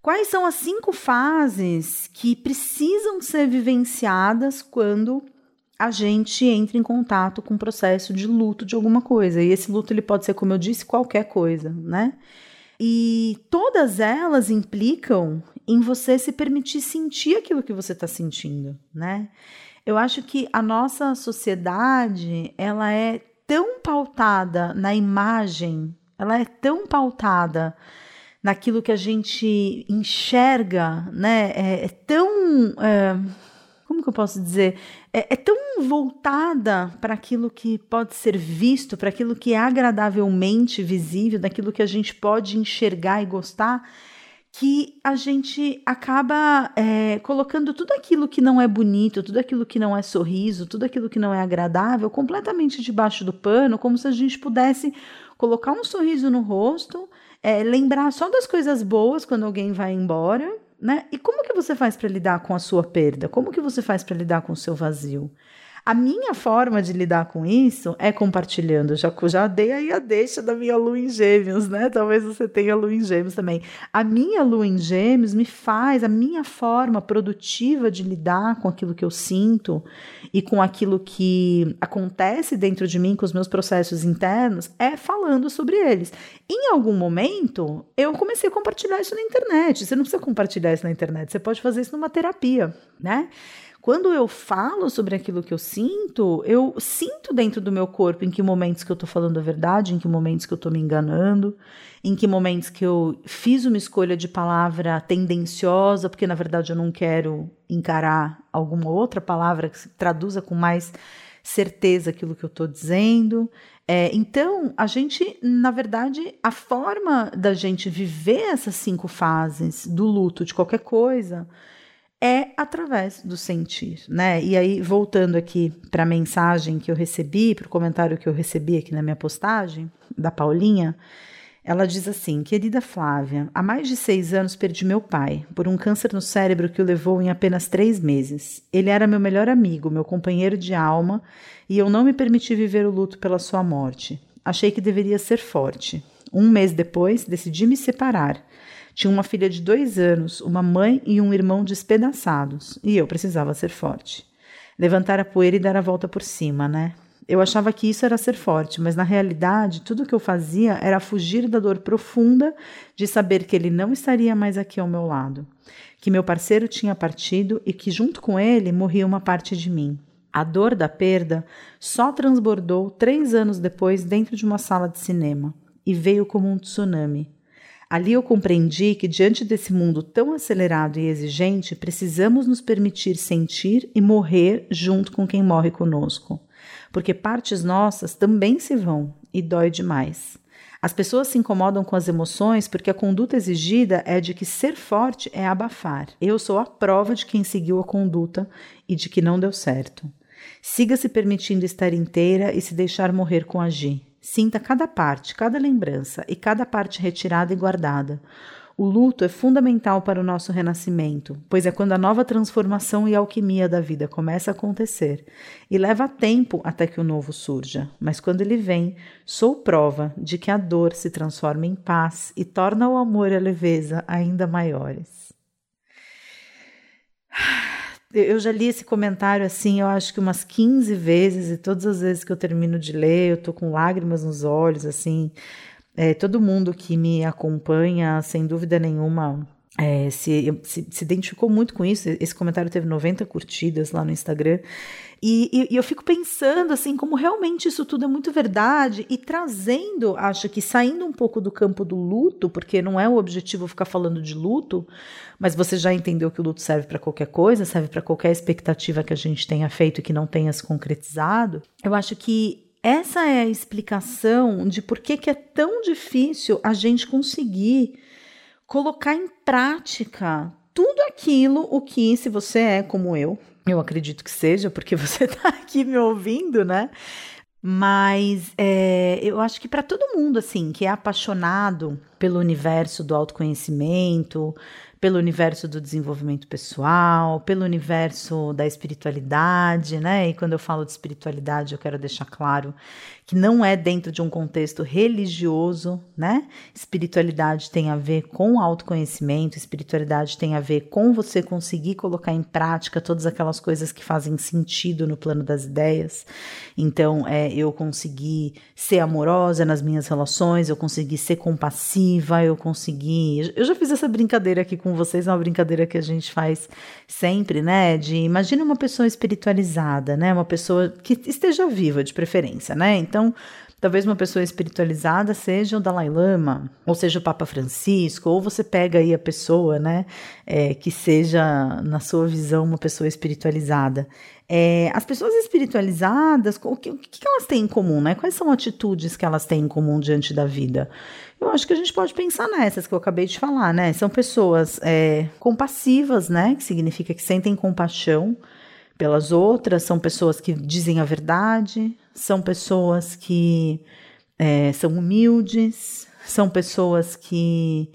Quais são as cinco fases que precisam ser vivenciadas quando a gente entra em contato com o processo de luto de alguma coisa? E esse luto ele pode ser, como eu disse, qualquer coisa, né? E todas elas implicam em você se permitir sentir aquilo que você está sentindo, né? Eu acho que a nossa sociedade ela é tão pautada na imagem, ela é tão pautada naquilo que a gente enxerga, né? É, é tão. É, como que eu posso dizer? É, é tão voltada para aquilo que pode ser visto, para aquilo que é agradavelmente visível, daquilo que a gente pode enxergar e gostar, que a gente acaba é, colocando tudo aquilo que não é bonito, tudo aquilo que não é sorriso, tudo aquilo que não é agradável, completamente debaixo do pano, como se a gente pudesse colocar um sorriso no rosto, é, lembrar só das coisas boas quando alguém vai embora, né? E como que você faz para lidar com a sua perda? Como que você faz para lidar com o seu vazio? A minha forma de lidar com isso é compartilhando. Já, já dei aí a deixa da minha lua em gêmeos, né? Talvez você tenha lua em gêmeos também. A minha lua em gêmeos me faz, a minha forma produtiva de lidar com aquilo que eu sinto e com aquilo que acontece dentro de mim, com os meus processos internos, é falando sobre eles. Em algum momento, eu comecei a compartilhar isso na internet. Você não precisa compartilhar isso na internet, você pode fazer isso numa terapia, né? Quando eu falo sobre aquilo que eu sinto, eu sinto dentro do meu corpo em que momentos que eu estou falando a verdade, em que momentos que eu estou me enganando, em que momentos que eu fiz uma escolha de palavra tendenciosa, porque na verdade eu não quero encarar alguma outra palavra que traduza com mais certeza aquilo que eu estou dizendo. É, então, a gente, na verdade, a forma da gente viver essas cinco fases do luto de qualquer coisa é através do sentir, né? E aí, voltando aqui para a mensagem que eu recebi, para o comentário que eu recebi aqui na minha postagem, da Paulinha, ela diz assim: Querida Flávia, há mais de seis anos perdi meu pai por um câncer no cérebro que o levou em apenas três meses. Ele era meu melhor amigo, meu companheiro de alma, e eu não me permiti viver o luto pela sua morte. Achei que deveria ser forte. Um mês depois, decidi me separar. Tinha uma filha de dois anos, uma mãe e um irmão despedaçados, e eu precisava ser forte. Levantar a poeira e dar a volta por cima, né? Eu achava que isso era ser forte, mas na realidade tudo que eu fazia era fugir da dor profunda de saber que ele não estaria mais aqui ao meu lado, que meu parceiro tinha partido e que junto com ele morria uma parte de mim. A dor da perda só transbordou três anos depois dentro de uma sala de cinema e veio como um tsunami. Ali eu compreendi que, diante desse mundo tão acelerado e exigente, precisamos nos permitir sentir e morrer junto com quem morre conosco. Porque partes nossas também se vão e dói demais. As pessoas se incomodam com as emoções porque a conduta exigida é de que ser forte é abafar. Eu sou a prova de quem seguiu a conduta e de que não deu certo. Siga se permitindo estar inteira e se deixar morrer com agir. Sinta cada parte, cada lembrança e cada parte retirada e guardada. O luto é fundamental para o nosso renascimento, pois é quando a nova transformação e alquimia da vida começa a acontecer, e leva tempo até que o novo surja, mas quando ele vem, sou prova de que a dor se transforma em paz e torna o amor e a leveza ainda maiores. Eu já li esse comentário assim, eu acho que umas 15 vezes, e todas as vezes que eu termino de ler, eu tô com lágrimas nos olhos, assim. É, todo mundo que me acompanha, sem dúvida nenhuma, é, se, se, se, identificou muito com isso. Esse comentário teve 90 curtidas lá no Instagram. E, e, e, eu fico pensando assim, como realmente isso tudo é muito verdade e trazendo, acho que saindo um pouco do campo do luto, porque não é o objetivo ficar falando de luto, mas você já entendeu que o luto serve para qualquer coisa, serve para qualquer expectativa que a gente tenha feito e que não tenha se concretizado. Eu acho que essa é a explicação de por que, que é tão difícil a gente conseguir colocar em prática tudo aquilo o que, se você é como eu, eu acredito que seja, porque [LAUGHS] você está aqui me ouvindo, né? Mas é, eu acho que para todo mundo, assim, que é apaixonado pelo universo do autoconhecimento, pelo universo do desenvolvimento pessoal, pelo universo da espiritualidade, né? E quando eu falo de espiritualidade, eu quero deixar claro que não é dentro de um contexto religioso, né? Espiritualidade tem a ver com autoconhecimento, espiritualidade tem a ver com você conseguir colocar em prática todas aquelas coisas que fazem sentido no plano das ideias. Então, é eu conseguir ser amorosa nas minhas relações, eu conseguir ser compassiva, eu conseguir. Eu já fiz essa brincadeira aqui com vocês, é uma brincadeira que a gente faz sempre, né? De imagina uma pessoa espiritualizada, né? Uma pessoa que esteja viva, de preferência, né? Então, então, talvez uma pessoa espiritualizada seja o Dalai Lama, ou seja o Papa Francisco, ou você pega aí a pessoa, né, é, que seja, na sua visão, uma pessoa espiritualizada. É, as pessoas espiritualizadas, o que, o que elas têm em comum, né? Quais são atitudes que elas têm em comum diante da vida? Eu acho que a gente pode pensar nessas que eu acabei de falar, né? São pessoas é, compassivas, né? Que significa que sentem compaixão pelas outras, são pessoas que dizem a verdade, são pessoas que é, são humildes, são pessoas que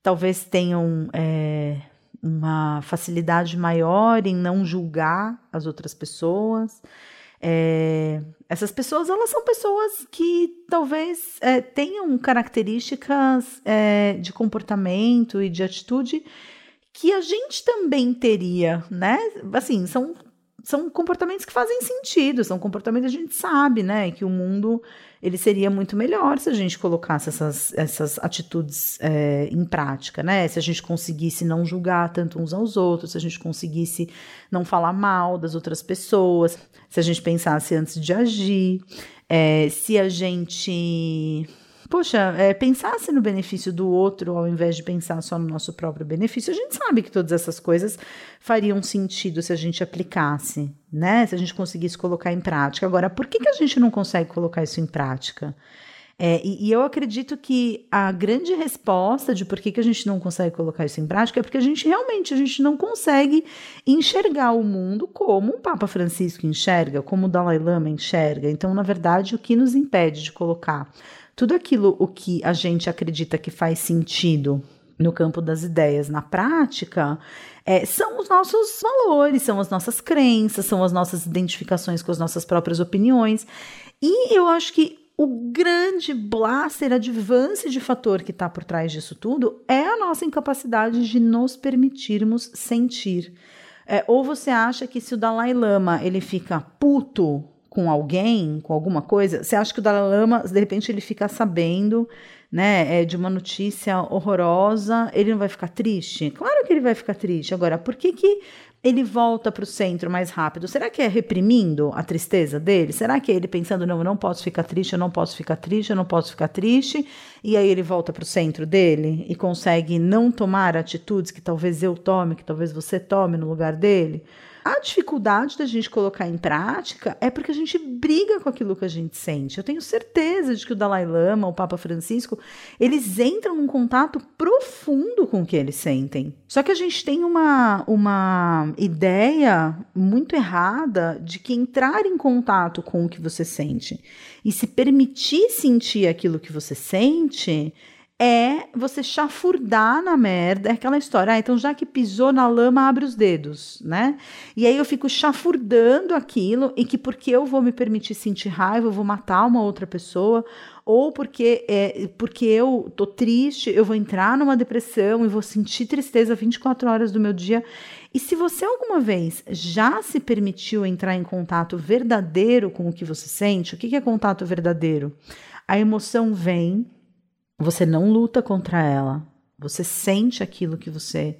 talvez tenham é, uma facilidade maior em não julgar as outras pessoas. É, essas pessoas elas são pessoas que talvez é, tenham características é, de comportamento e de atitude que a gente também teria, né? Assim, são são comportamentos que fazem sentido, são comportamentos que a gente sabe, né? Que o mundo ele seria muito melhor se a gente colocasse essas, essas atitudes é, em prática, né? Se a gente conseguisse não julgar tanto uns aos outros, se a gente conseguisse não falar mal das outras pessoas, se a gente pensasse antes de agir, é, se a gente poxa, é, pensasse no benefício do outro ao invés de pensar só no nosso próprio benefício, a gente sabe que todas essas coisas fariam sentido se a gente aplicasse, né? Se a gente conseguisse colocar em prática. Agora, por que, que a gente não consegue colocar isso em prática? É, e, e, eu acredito que a grande resposta de por que, que a gente não consegue colocar isso em prática é porque a gente realmente a gente não consegue enxergar o mundo como o Papa Francisco enxerga, como o Dalai Lama enxerga. Então, na verdade, o que nos impede de colocar tudo aquilo o que a gente acredita que faz sentido no campo das ideias, na prática, é, são os nossos valores, são as nossas crenças, são as nossas identificações com as nossas próprias opiniões. E eu acho que o grande blaster advance de fator que está por trás disso tudo é a nossa incapacidade de nos permitirmos sentir. É, ou você acha que se o Dalai Lama ele fica puto com alguém, com alguma coisa, você acha que o Dalai Lama, de repente, ele fica sabendo, né, é, de uma notícia horrorosa, ele não vai ficar triste? Claro que ele vai ficar triste. Agora, por que que ele volta para o centro mais rápido? Será que é reprimindo a tristeza dele? Será que é ele pensando, não, eu não posso ficar triste, eu não posso ficar triste, eu não posso ficar triste? E aí ele volta para o centro dele e consegue não tomar atitudes que talvez eu tome, que talvez você tome no lugar dele? A dificuldade da gente colocar em prática é porque a gente briga com aquilo que a gente sente. Eu tenho certeza de que o Dalai Lama, o Papa Francisco, eles entram num contato profundo com o que eles sentem. Só que a gente tem uma, uma ideia muito errada de que entrar em contato com o que você sente e se permitir sentir aquilo que você sente é você chafurdar na merda, é aquela história, ah, então já que pisou na lama, abre os dedos, né? E aí eu fico chafurdando aquilo e que porque eu vou me permitir sentir raiva, eu vou matar uma outra pessoa, ou porque é, porque eu tô triste, eu vou entrar numa depressão e vou sentir tristeza 24 horas do meu dia. E se você alguma vez já se permitiu entrar em contato verdadeiro com o que você sente, o que é contato verdadeiro? A emoção vem, você não luta contra ela. Você sente aquilo que você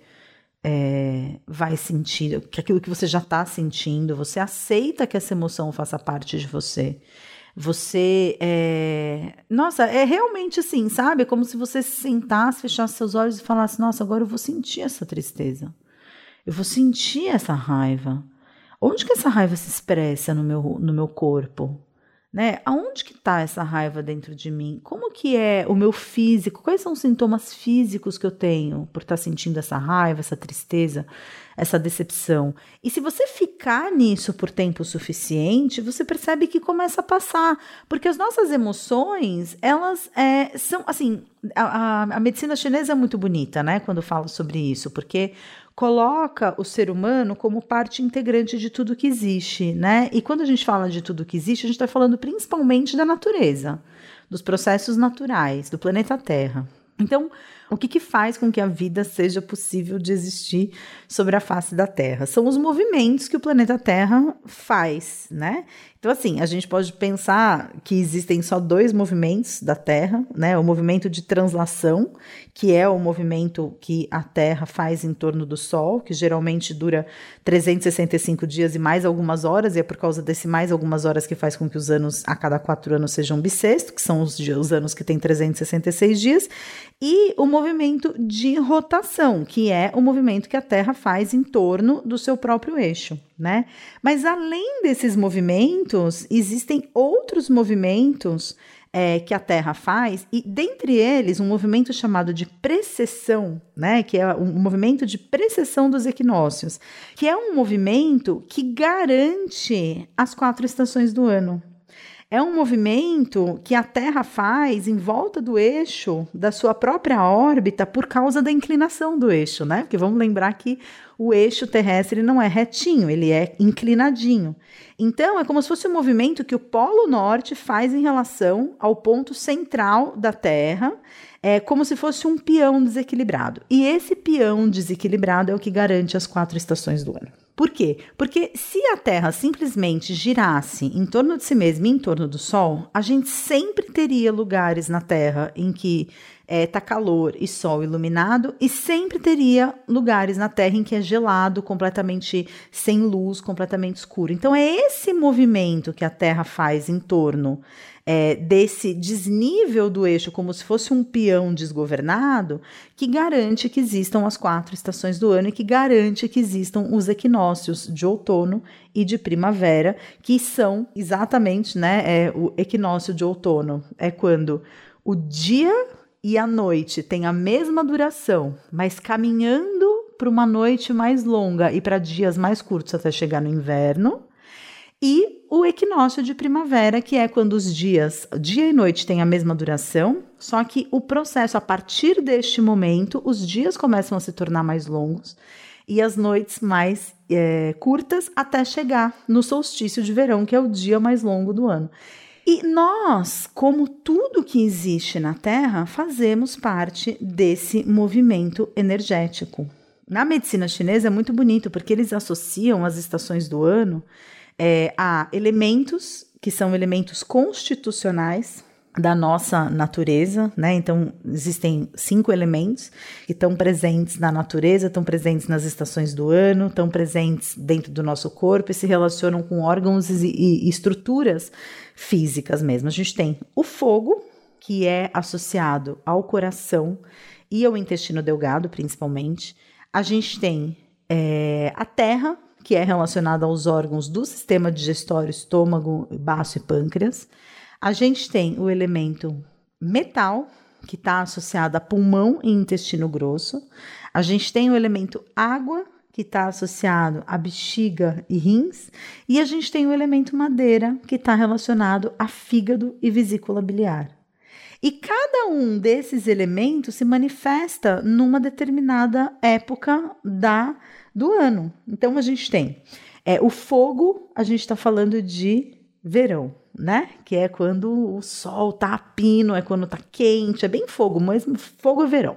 é, vai sentir, aquilo que você já está sentindo. Você aceita que essa emoção faça parte de você. Você é. Nossa, é realmente assim, sabe? É como se você se sentasse, fechasse seus olhos e falasse: Nossa, agora eu vou sentir essa tristeza. Eu vou sentir essa raiva. Onde que essa raiva se expressa no meu, no meu corpo? Né? Aonde que tá essa raiva dentro de mim? Como que é o meu físico? Quais são os sintomas físicos que eu tenho por estar tá sentindo essa raiva, essa tristeza, essa decepção? E se você ficar nisso por tempo suficiente, você percebe que começa a passar, porque as nossas emoções, elas é, são assim, a, a, a medicina chinesa é muito bonita, né? Quando fala sobre isso, porque coloca o ser humano como parte integrante de tudo que existe, né? E quando a gente fala de tudo que existe, a gente está falando principalmente da natureza, dos processos naturais, do planeta Terra. Então, o que, que faz com que a vida seja possível de existir sobre a face da Terra? São os movimentos que o planeta Terra faz, né? Então, assim, a gente pode pensar que existem só dois movimentos da Terra, né? O movimento de translação, que é o movimento que a Terra faz em torno do Sol, que geralmente dura 365 dias e mais algumas horas, e é por causa desse mais algumas horas que faz com que os anos a cada quatro anos sejam bissexto, que são os, os anos que têm 366 dias, e o movimento de rotação, que é o movimento que a Terra faz em torno do seu próprio eixo né? Mas além desses movimentos, existem outros movimentos é, que a Terra faz, e dentre eles um movimento chamado de precessão, né? Que é um movimento de precessão dos equinócios, que é um movimento que garante as quatro estações do ano. É um movimento que a Terra faz em volta do eixo da sua própria órbita por causa da inclinação do eixo, né? Porque vamos lembrar que o eixo terrestre não é retinho, ele é inclinadinho. Então, é como se fosse um movimento que o Polo Norte faz em relação ao ponto central da Terra, é como se fosse um peão desequilibrado. E esse peão desequilibrado é o que garante as quatro estações do ano. Por quê? Porque se a Terra simplesmente girasse em torno de si mesma e em torno do Sol, a gente sempre teria lugares na Terra em que é, tá calor e sol iluminado, e sempre teria lugares na Terra em que é gelado, completamente sem luz, completamente escuro. Então é esse movimento que a Terra faz em torno é, desse desnível do eixo, como se fosse um peão desgovernado, que garante que existam as quatro estações do ano e que garante que existam os equinócios de outono e de primavera, que são exatamente, né, é, o equinócio de outono é quando o dia e a noite têm a mesma duração, mas caminhando para uma noite mais longa e para dias mais curtos até chegar no inverno. E o equinócio de primavera, que é quando os dias, dia e noite têm a mesma duração, só que o processo, a partir deste momento, os dias começam a se tornar mais longos e as noites mais é, curtas até chegar no solstício de verão, que é o dia mais longo do ano. E nós, como tudo que existe na Terra, fazemos parte desse movimento energético. Na medicina chinesa é muito bonito porque eles associam as estações do ano é, a elementos que são elementos constitucionais da nossa natureza, né? Então, existem cinco elementos que estão presentes na natureza, estão presentes nas estações do ano, estão presentes dentro do nosso corpo e se relacionam com órgãos e, e estruturas físicas mesmo. A gente tem o fogo, que é associado ao coração e ao intestino delgado, principalmente. A gente tem é, a terra, que é relacionada aos órgãos do sistema digestório, estômago, baço e pâncreas. A gente tem o elemento metal, que está associado a pulmão e intestino grosso. A gente tem o elemento água, que está associado a bexiga e rins. E a gente tem o elemento madeira, que está relacionado a fígado e vesícula biliar. E cada um desses elementos se manifesta numa determinada época da do ano. Então a gente tem é, o fogo, a gente está falando de verão né? Que é quando o sol tá a pino, é quando tá quente, é bem fogo, mas fogo é verão.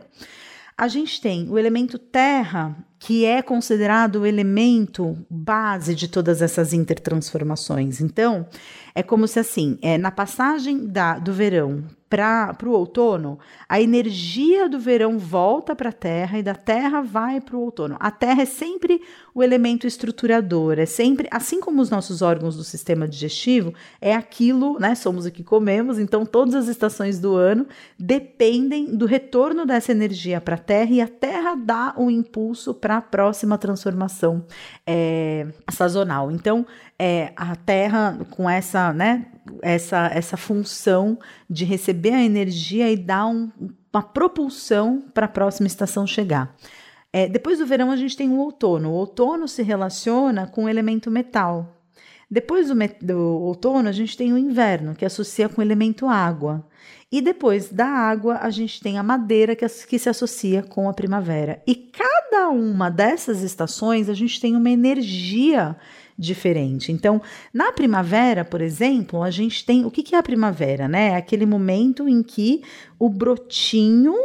A gente tem o elemento terra, que é considerado o elemento base de todas essas intertransformações. Então, é como se assim, é, na passagem da, do verão para o outono, a energia do verão volta para a Terra e da Terra vai para o outono. A Terra é sempre o elemento estruturador, é sempre, assim como os nossos órgãos do sistema digestivo, é aquilo, né? Somos o que comemos, então todas as estações do ano dependem do retorno dessa energia para a Terra e a Terra dá o um impulso para para a próxima transformação é, sazonal. Então, é, a Terra com essa, né, essa, essa função de receber a energia e dar um, uma propulsão para a próxima estação chegar. É, depois do verão, a gente tem o outono. O outono se relaciona com o elemento metal. Depois do, do outono, a gente tem o inverno, que associa com o elemento água. E depois da água, a gente tem a madeira, que, que se associa com a primavera. E cada uma dessas estações, a gente tem uma energia diferente. Então, na primavera, por exemplo, a gente tem. O que, que é a primavera? Né? É aquele momento em que o brotinho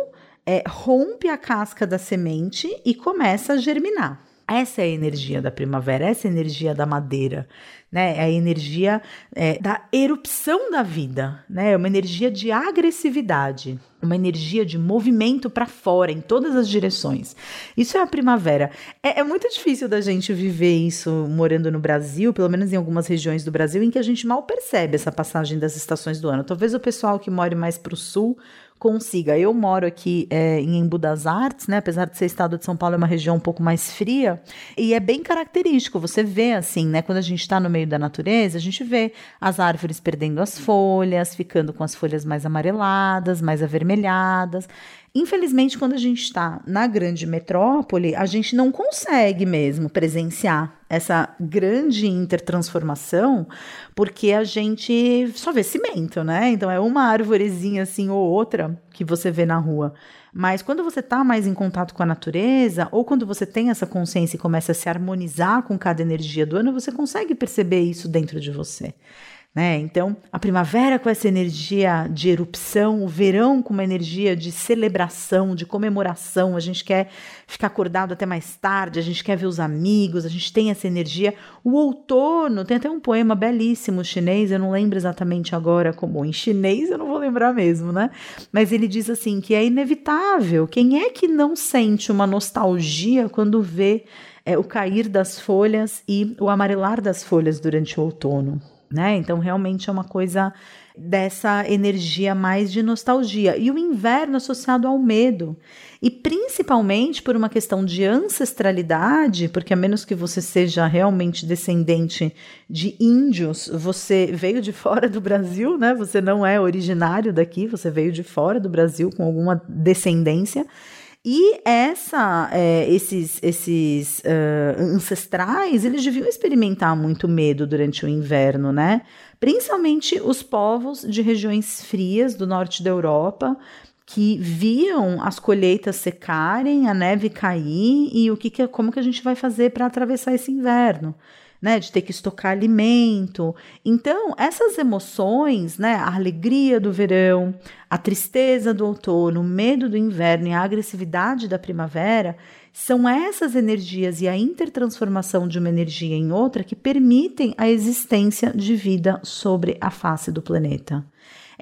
é, rompe a casca da semente e começa a germinar. Essa é a energia da primavera, essa é a energia da madeira, né? É a energia é, da erupção da vida, né? É uma energia de agressividade, uma energia de movimento para fora, em todas as direções. Isso é a primavera. É, é, muito difícil da gente viver isso morando no Brasil, pelo menos em algumas regiões do Brasil, em que a gente mal percebe essa passagem das estações do ano. Talvez o pessoal que more mais para o sul consiga. Eu moro aqui é, em Embu das Artes, né? Apesar de ser estado de São Paulo, é uma região um pouco mais fria e é bem característico. Você vê assim, né? Quando a gente está no meio da natureza, a gente vê as árvores perdendo as folhas, ficando com as folhas mais amareladas, mais avermelhadas. Infelizmente, quando a gente está na grande metrópole, a gente não consegue mesmo presenciar essa grande intertransformação, porque a gente só vê cimento, né? Então é uma árvorezinha assim ou outra que você vê na rua. Mas quando você está mais em contato com a natureza, ou quando você tem essa consciência e começa a se harmonizar com cada energia do ano, você consegue perceber isso dentro de você. Né? Então, a primavera com essa energia de erupção, o verão com uma energia de celebração, de comemoração, a gente quer ficar acordado até mais tarde, a gente quer ver os amigos, a gente tem essa energia. O outono, tem até um poema belíssimo chinês, eu não lembro exatamente agora como, em chinês eu não vou lembrar mesmo, né? Mas ele diz assim que é inevitável. Quem é que não sente uma nostalgia quando vê é, o cair das folhas e o amarelar das folhas durante o outono? Né? Então realmente é uma coisa dessa energia mais de nostalgia. E o inverno associado ao medo. E principalmente por uma questão de ancestralidade, porque a menos que você seja realmente descendente de índios, você veio de fora do Brasil, né? Você não é originário daqui, você veio de fora do Brasil com alguma descendência. E essa, é, esses, esses uh, ancestrais, eles deviam experimentar muito medo durante o inverno, né? Principalmente os povos de regiões frias do norte da Europa, que viam as colheitas secarem, a neve cair e o que, que como que a gente vai fazer para atravessar esse inverno né, de ter que estocar alimento. Então, essas emoções, né, a alegria do verão, a tristeza do outono, o medo do inverno e a agressividade da primavera, são essas energias e a intertransformação de uma energia em outra que permitem a existência de vida sobre a face do planeta.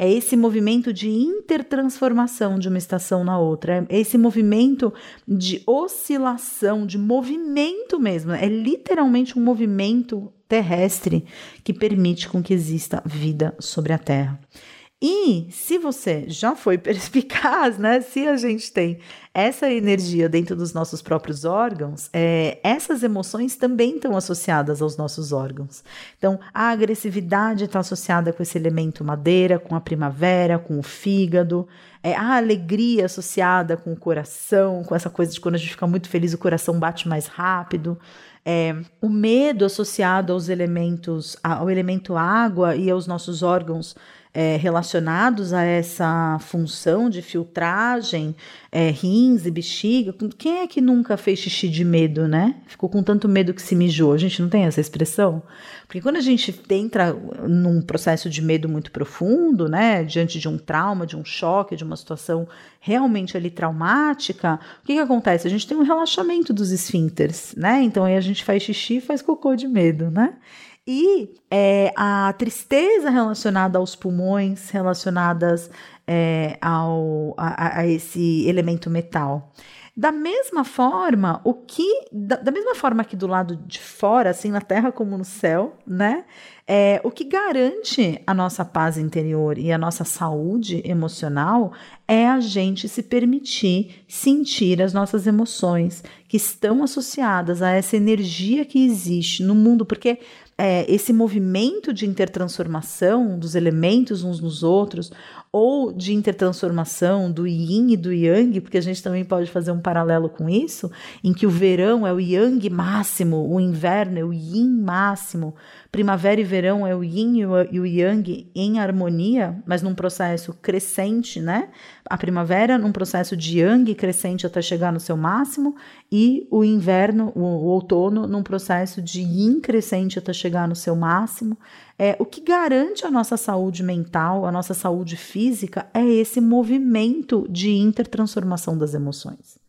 É esse movimento de intertransformação de uma estação na outra, é esse movimento de oscilação, de movimento mesmo. É literalmente um movimento terrestre que permite com que exista vida sobre a Terra. E se você já foi [LAUGHS] perspicaz, né? Se a gente tem essa energia dentro dos nossos próprios órgãos, é, essas emoções também estão associadas aos nossos órgãos. Então, a agressividade está associada com esse elemento madeira, com a primavera, com o fígado. É, a alegria associada com o coração, com essa coisa de quando a gente fica muito feliz, o coração bate mais rápido. É, o medo associado aos elementos, ao elemento água e aos nossos órgãos é, relacionados a essa função de filtragem, é, rins e bexiga. Quem é que nunca fez xixi de medo, né? Ficou com tanto medo que se mijou. A gente não tem essa expressão? Porque quando a gente entra num processo de medo muito profundo, né, diante de um trauma, de um choque, de uma situação realmente ali traumática, o que, que acontece? A gente tem um relaxamento dos esfíncteres, né? Então aí a gente faz xixi e faz cocô de medo, né? E é, a tristeza relacionada aos pulmões, relacionadas é, ao, a, a esse elemento metal. Da mesma forma, o que da, da mesma forma que do lado de fora, assim na terra como no céu, né? É, o que garante a nossa paz interior e a nossa saúde emocional é a gente se permitir sentir as nossas emoções que estão associadas a essa energia que existe no mundo, porque é, esse movimento de intertransformação dos elementos uns nos outros, ou de intertransformação do yin e do yang, porque a gente também pode fazer um paralelo com isso, em que o verão é o yang máximo, o inverno é o yin máximo, primavera e verão é o yin e o yang em harmonia, mas num processo crescente, né? A primavera num processo de yang crescente até chegar no seu máximo, e o inverno, o, o outono, num processo de yin crescente até chegar no seu máximo. É, o que garante a nossa saúde mental, a nossa saúde física, é esse movimento de intertransformação das emoções.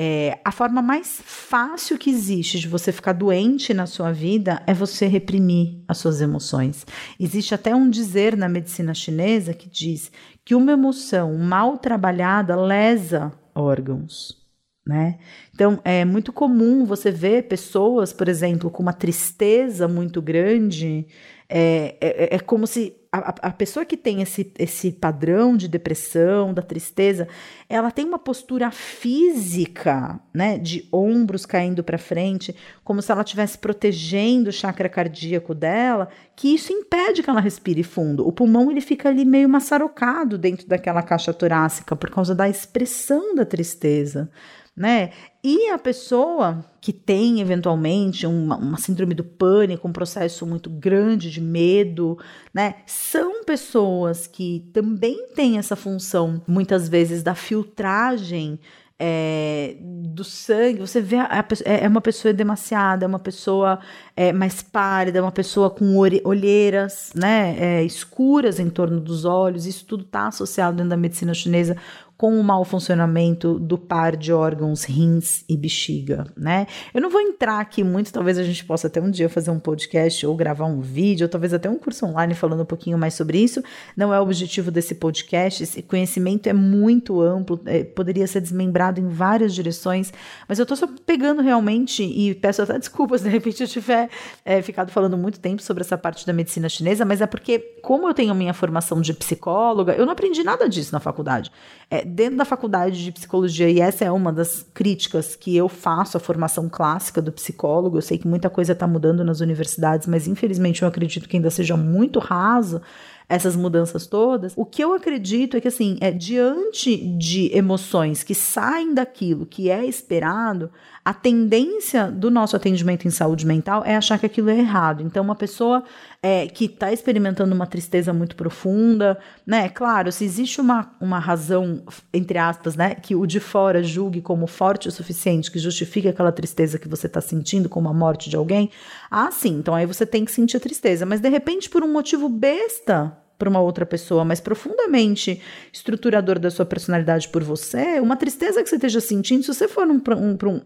É, a forma mais fácil que existe de você ficar doente na sua vida é você reprimir as suas emoções. Existe até um dizer na medicina chinesa que diz que uma emoção mal trabalhada lesa órgãos. Né? Então, é muito comum você ver pessoas, por exemplo, com uma tristeza muito grande. É, é, é como se a, a, pessoa que tem esse, esse padrão de depressão, da tristeza, ela tem uma postura física, né, de ombros caindo para frente, como se ela estivesse protegendo o chakra cardíaco dela, que isso impede que ela respire fundo. O pulmão ele fica ali meio maçarocado dentro daquela caixa torácica por causa da expressão da tristeza né? E a pessoa que tem eventualmente uma, uma, síndrome do pânico, um processo muito grande de medo, né? São pessoas que também têm essa função, muitas vezes, da filtragem é, do sangue, você vê a, é, é uma pessoa demasiada, é uma pessoa é, mais pálida, é uma pessoa com olheiras né, é, escuras em torno dos olhos, isso tudo está associado dentro da medicina chinesa com o mau funcionamento do par de órgãos rins e bexiga, né? Eu não vou entrar aqui muito, talvez a gente possa até um dia fazer um podcast ou gravar um vídeo, ou talvez até um curso online falando um pouquinho mais sobre isso. Não é o objetivo desse podcast, esse conhecimento é muito amplo, é, poderia ser desmembrado em várias direções, mas eu tô só pegando realmente, e peço até desculpas [LAUGHS] de repente eu tiver é, ficado falando muito tempo sobre essa parte da medicina chinesa, mas é porque, como eu tenho minha formação de psicóloga, eu não aprendi nada disso na faculdade. É, dentro da faculdade de psicologia, e essa é uma das críticas que eu faço à formação clássica do psicólogo, eu sei que muita coisa está mudando nas universidades, mas infelizmente eu acredito que ainda seja muito raso essas mudanças todas, o que eu acredito é que, assim, é diante de emoções que saem daquilo que é esperado, a tendência do nosso atendimento em saúde mental é achar que aquilo é errado. Então, uma pessoa é, que está experimentando uma tristeza muito profunda, né? Claro, se existe uma, uma razão, entre aspas, né, que o de fora julgue como forte o suficiente, que justifique aquela tristeza que você está sentindo, como a morte de alguém, ah, sim, então aí você tem que sentir tristeza. Mas de repente, por um motivo besta, para uma outra pessoa, mas profundamente estruturador da sua personalidade por você, uma tristeza que você esteja sentindo, se você for um, um, um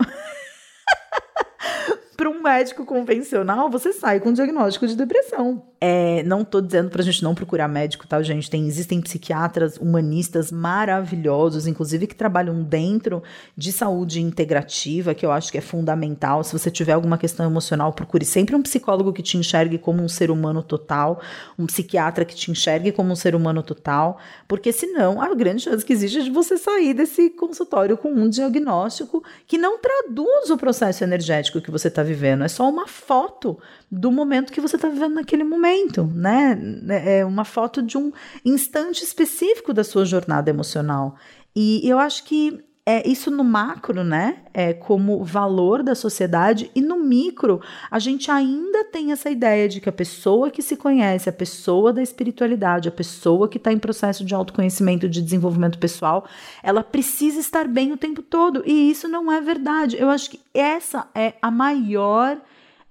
para um médico convencional, você sai com um diagnóstico de depressão. É, não tô dizendo pra gente não procurar médico, tá, gente? Tem, existem psiquiatras humanistas maravilhosos, inclusive que trabalham dentro de saúde integrativa, que eu acho que é fundamental. Se você tiver alguma questão emocional, procure sempre um psicólogo que te enxergue como um ser humano total, um psiquiatra que te enxergue como um ser humano total, porque senão a grande chance que existe é de você sair desse consultório com um diagnóstico que não traduz o processo energético que você está vivendo, é só uma foto do momento que você está vivendo naquele momento, né? É uma foto de um instante específico da sua jornada emocional. E eu acho que é isso no macro, né? É como valor da sociedade e no micro, a gente ainda tem essa ideia de que a pessoa que se conhece, a pessoa da espiritualidade, a pessoa que está em processo de autoconhecimento, de desenvolvimento pessoal, ela precisa estar bem o tempo todo. E isso não é verdade. Eu acho que essa é a maior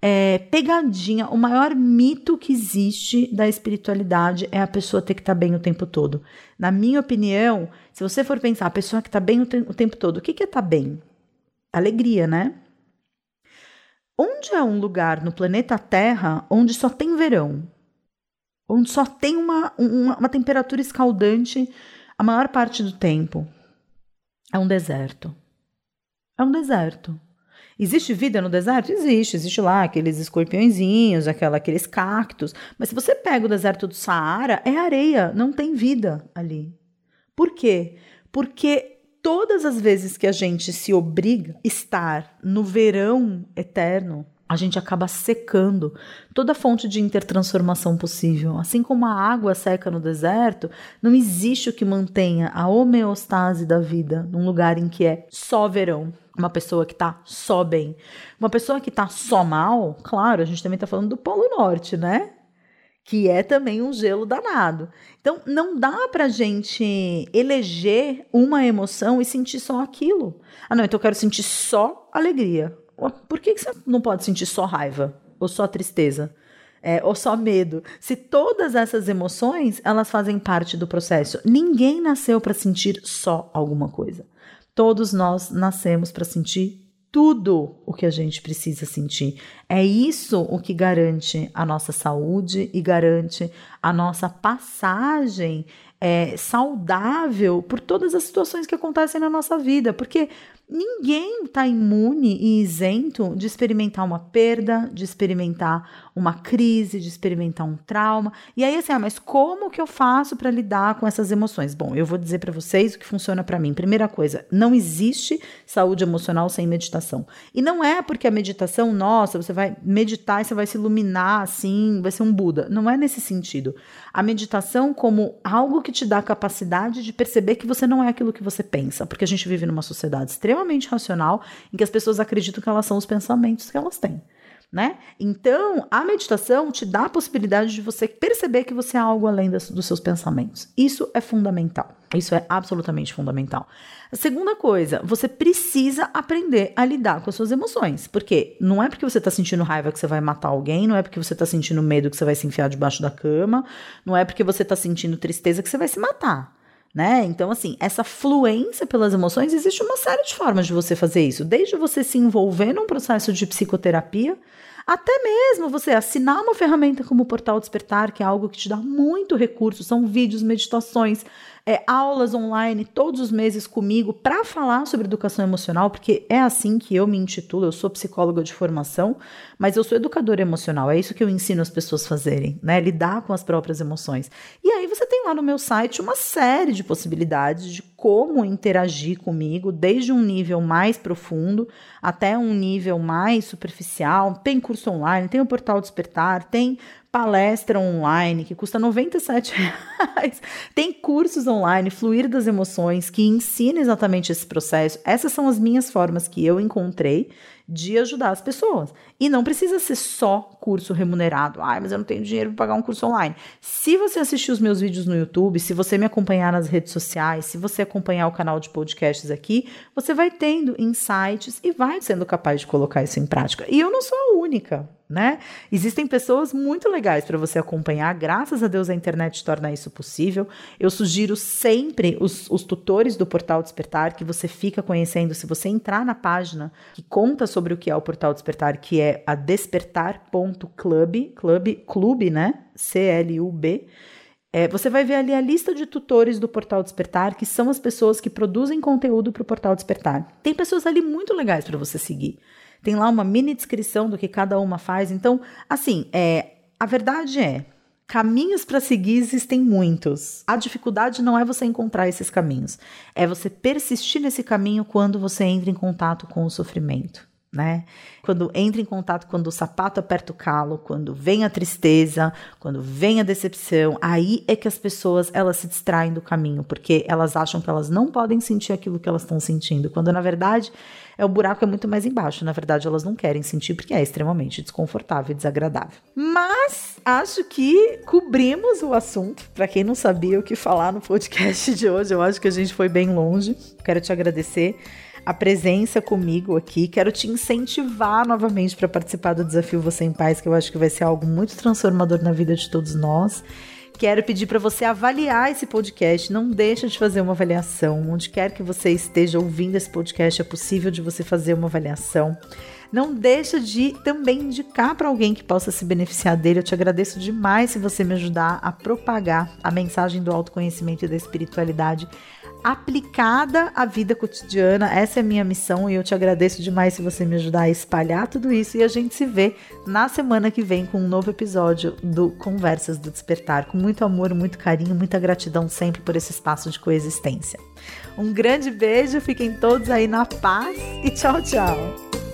é, pegadinha, o maior mito que existe da espiritualidade é a pessoa ter que estar tá bem o tempo todo. Na minha opinião, se você for pensar, a pessoa que está bem o, te o, tempo todo, o que, que é estar tá bem? Alegria, né? Onde é um lugar no planeta Terra onde só tem verão? Onde só tem uma, uma, uma temperatura escaldante a maior parte do tempo? É um deserto. É um deserto. Existe vida no deserto? Existe. Existe lá aqueles escorpiõezinhos, aquela, aqueles cactos. Mas se você pega o deserto do Saara, é areia, não tem vida ali. Por quê? Porque todas as vezes que a gente se obriga a estar no verão eterno, a gente acaba secando toda fonte de intertransformação possível. Assim como a água seca no deserto, não existe o que mantenha a homeostase da vida num lugar em que é só verão. Uma pessoa que tá só bem. Uma pessoa que tá só mal, claro, a gente também tá falando do Polo Norte, né? que é também um gelo danado. Então, não dá pra gente eleger uma emoção e sentir só aquilo. Ah, não, então eu quero sentir só alegria. Por que, que você não pode sentir só raiva? Ou só tristeza? É, ou só medo. Se todas essas emoções elas fazem parte do processo, ninguém nasceu para sentir só alguma coisa. Todos nós nascemos para sentir tudo o que a gente precisa sentir. É isso o que garante a nossa saúde e garante a nossa passagem é, saudável por todas as situações que acontecem na nossa vida. Porque ninguém está imune e isento de experimentar uma perda, de experimentar uma crise, de experimentar um trauma. E aí, assim, ah, mas como que eu faço para lidar com essas emoções? Bom, eu vou dizer para vocês o que funciona para mim. Primeira coisa, não existe saúde emocional sem meditação. E não é porque a meditação, nossa, você vai meditar e você vai se iluminar assim, vai ser um Buda. Não é nesse sentido. A meditação como algo que te dá a capacidade de perceber que você não é aquilo que você pensa, porque a gente vive numa sociedade extremamente racional em que as pessoas acreditam que elas são os pensamentos que elas têm né? Então, a meditação te dá a possibilidade de você perceber que você é algo além das, dos seus pensamentos. Isso é fundamental. Isso é absolutamente fundamental. A segunda coisa, você precisa aprender a lidar com as suas emoções. Porque não é porque você está sentindo raiva que você vai matar alguém, não é porque você está sentindo medo que você vai se enfiar debaixo da cama, não é porque você está sentindo tristeza que você vai se matar. Né? Então, assim, essa fluência pelas emoções, existe uma série de formas de você fazer isso. Desde você se envolver num processo de psicoterapia, até mesmo você assinar uma ferramenta como o Portal Despertar, que é algo que te dá muito recurso, são vídeos, meditações, é, aulas online todos os meses comigo para falar sobre educação emocional, porque é assim que eu me intitulo. Eu sou psicóloga de formação, mas eu sou educadora emocional. É isso que eu ensino as pessoas a fazerem, né? Lidar com as próprias emoções. E aí você tem lá no meu site uma série de possibilidades de como interagir comigo, desde um nível mais profundo até um nível mais superficial. Tem curso online, tem o portal Despertar, tem palestra online que custa 97 [LAUGHS] reais. Tem cursos online, Fluir das Emoções, que ensina exatamente esse processo. Essas são as minhas formas que eu encontrei de ajudar as pessoas. E não precisa ser só curso remunerado. Ai, mas eu não tenho dinheiro para pagar um curso online. Se você assistir os meus vídeos no YouTube, se você me acompanhar nas redes sociais, se você acompanhar o canal de podcasts aqui, você vai tendo insights e vai sendo capaz de colocar isso em prática. E eu não sou a única né? Existem pessoas muito legais para você acompanhar. Graças a Deus a internet torna isso possível. Eu sugiro sempre os, os, tutores do Portal Despertar que você fica conhecendo. Se você entrar na página que conta sobre o que é o Portal Despertar, que é a despertar.club, clube, clube, né? C-L-U-B. É, você vai ver ali a lista de tutores do Portal Despertar, que são as pessoas que produzem conteúdo para o Portal Despertar. Tem pessoas ali muito legais para você seguir. Tem lá uma mini descrição do que cada uma faz. Então, assim, é, a verdade é, caminhos para seguir existem muitos. A dificuldade não é você encontrar esses caminhos, é você persistir nesse caminho quando você entra em contato com o sofrimento né? Quando entra em contato, quando o sapato aperta o calo, quando vem a tristeza, quando vem a decepção, aí é que as pessoas elas se distraem do caminho, porque elas acham que elas não podem sentir aquilo que elas estão sentindo, quando na verdade é o buraco é muito mais embaixo. Na verdade, elas não querem sentir porque é extremamente desconfortável e desagradável. Mas acho que cobrimos o assunto. Para quem não sabia o que falar no podcast de hoje, eu acho que a gente foi bem longe. Quero te agradecer a presença comigo aqui. Quero te incentivar novamente para participar do desafio Você em Paz, que eu acho que vai ser algo muito transformador na vida de todos nós. Quero pedir para você avaliar esse podcast. Não deixa de fazer uma avaliação. Onde quer que você esteja ouvindo esse podcast, é possível de você fazer uma avaliação. Não deixa de também indicar para alguém que possa se beneficiar dele. Eu te agradeço demais se você me ajudar a propagar a mensagem do autoconhecimento e da espiritualidade aplicada à vida cotidiana. Essa é a minha missão e eu te agradeço demais se você me ajudar a espalhar tudo isso. E a gente se vê na semana que vem com um novo episódio do Conversas do Despertar. Com muito amor, muito carinho, muita gratidão sempre por esse espaço de coexistência. Um grande beijo, fiquem todos aí na paz e tchau, tchau.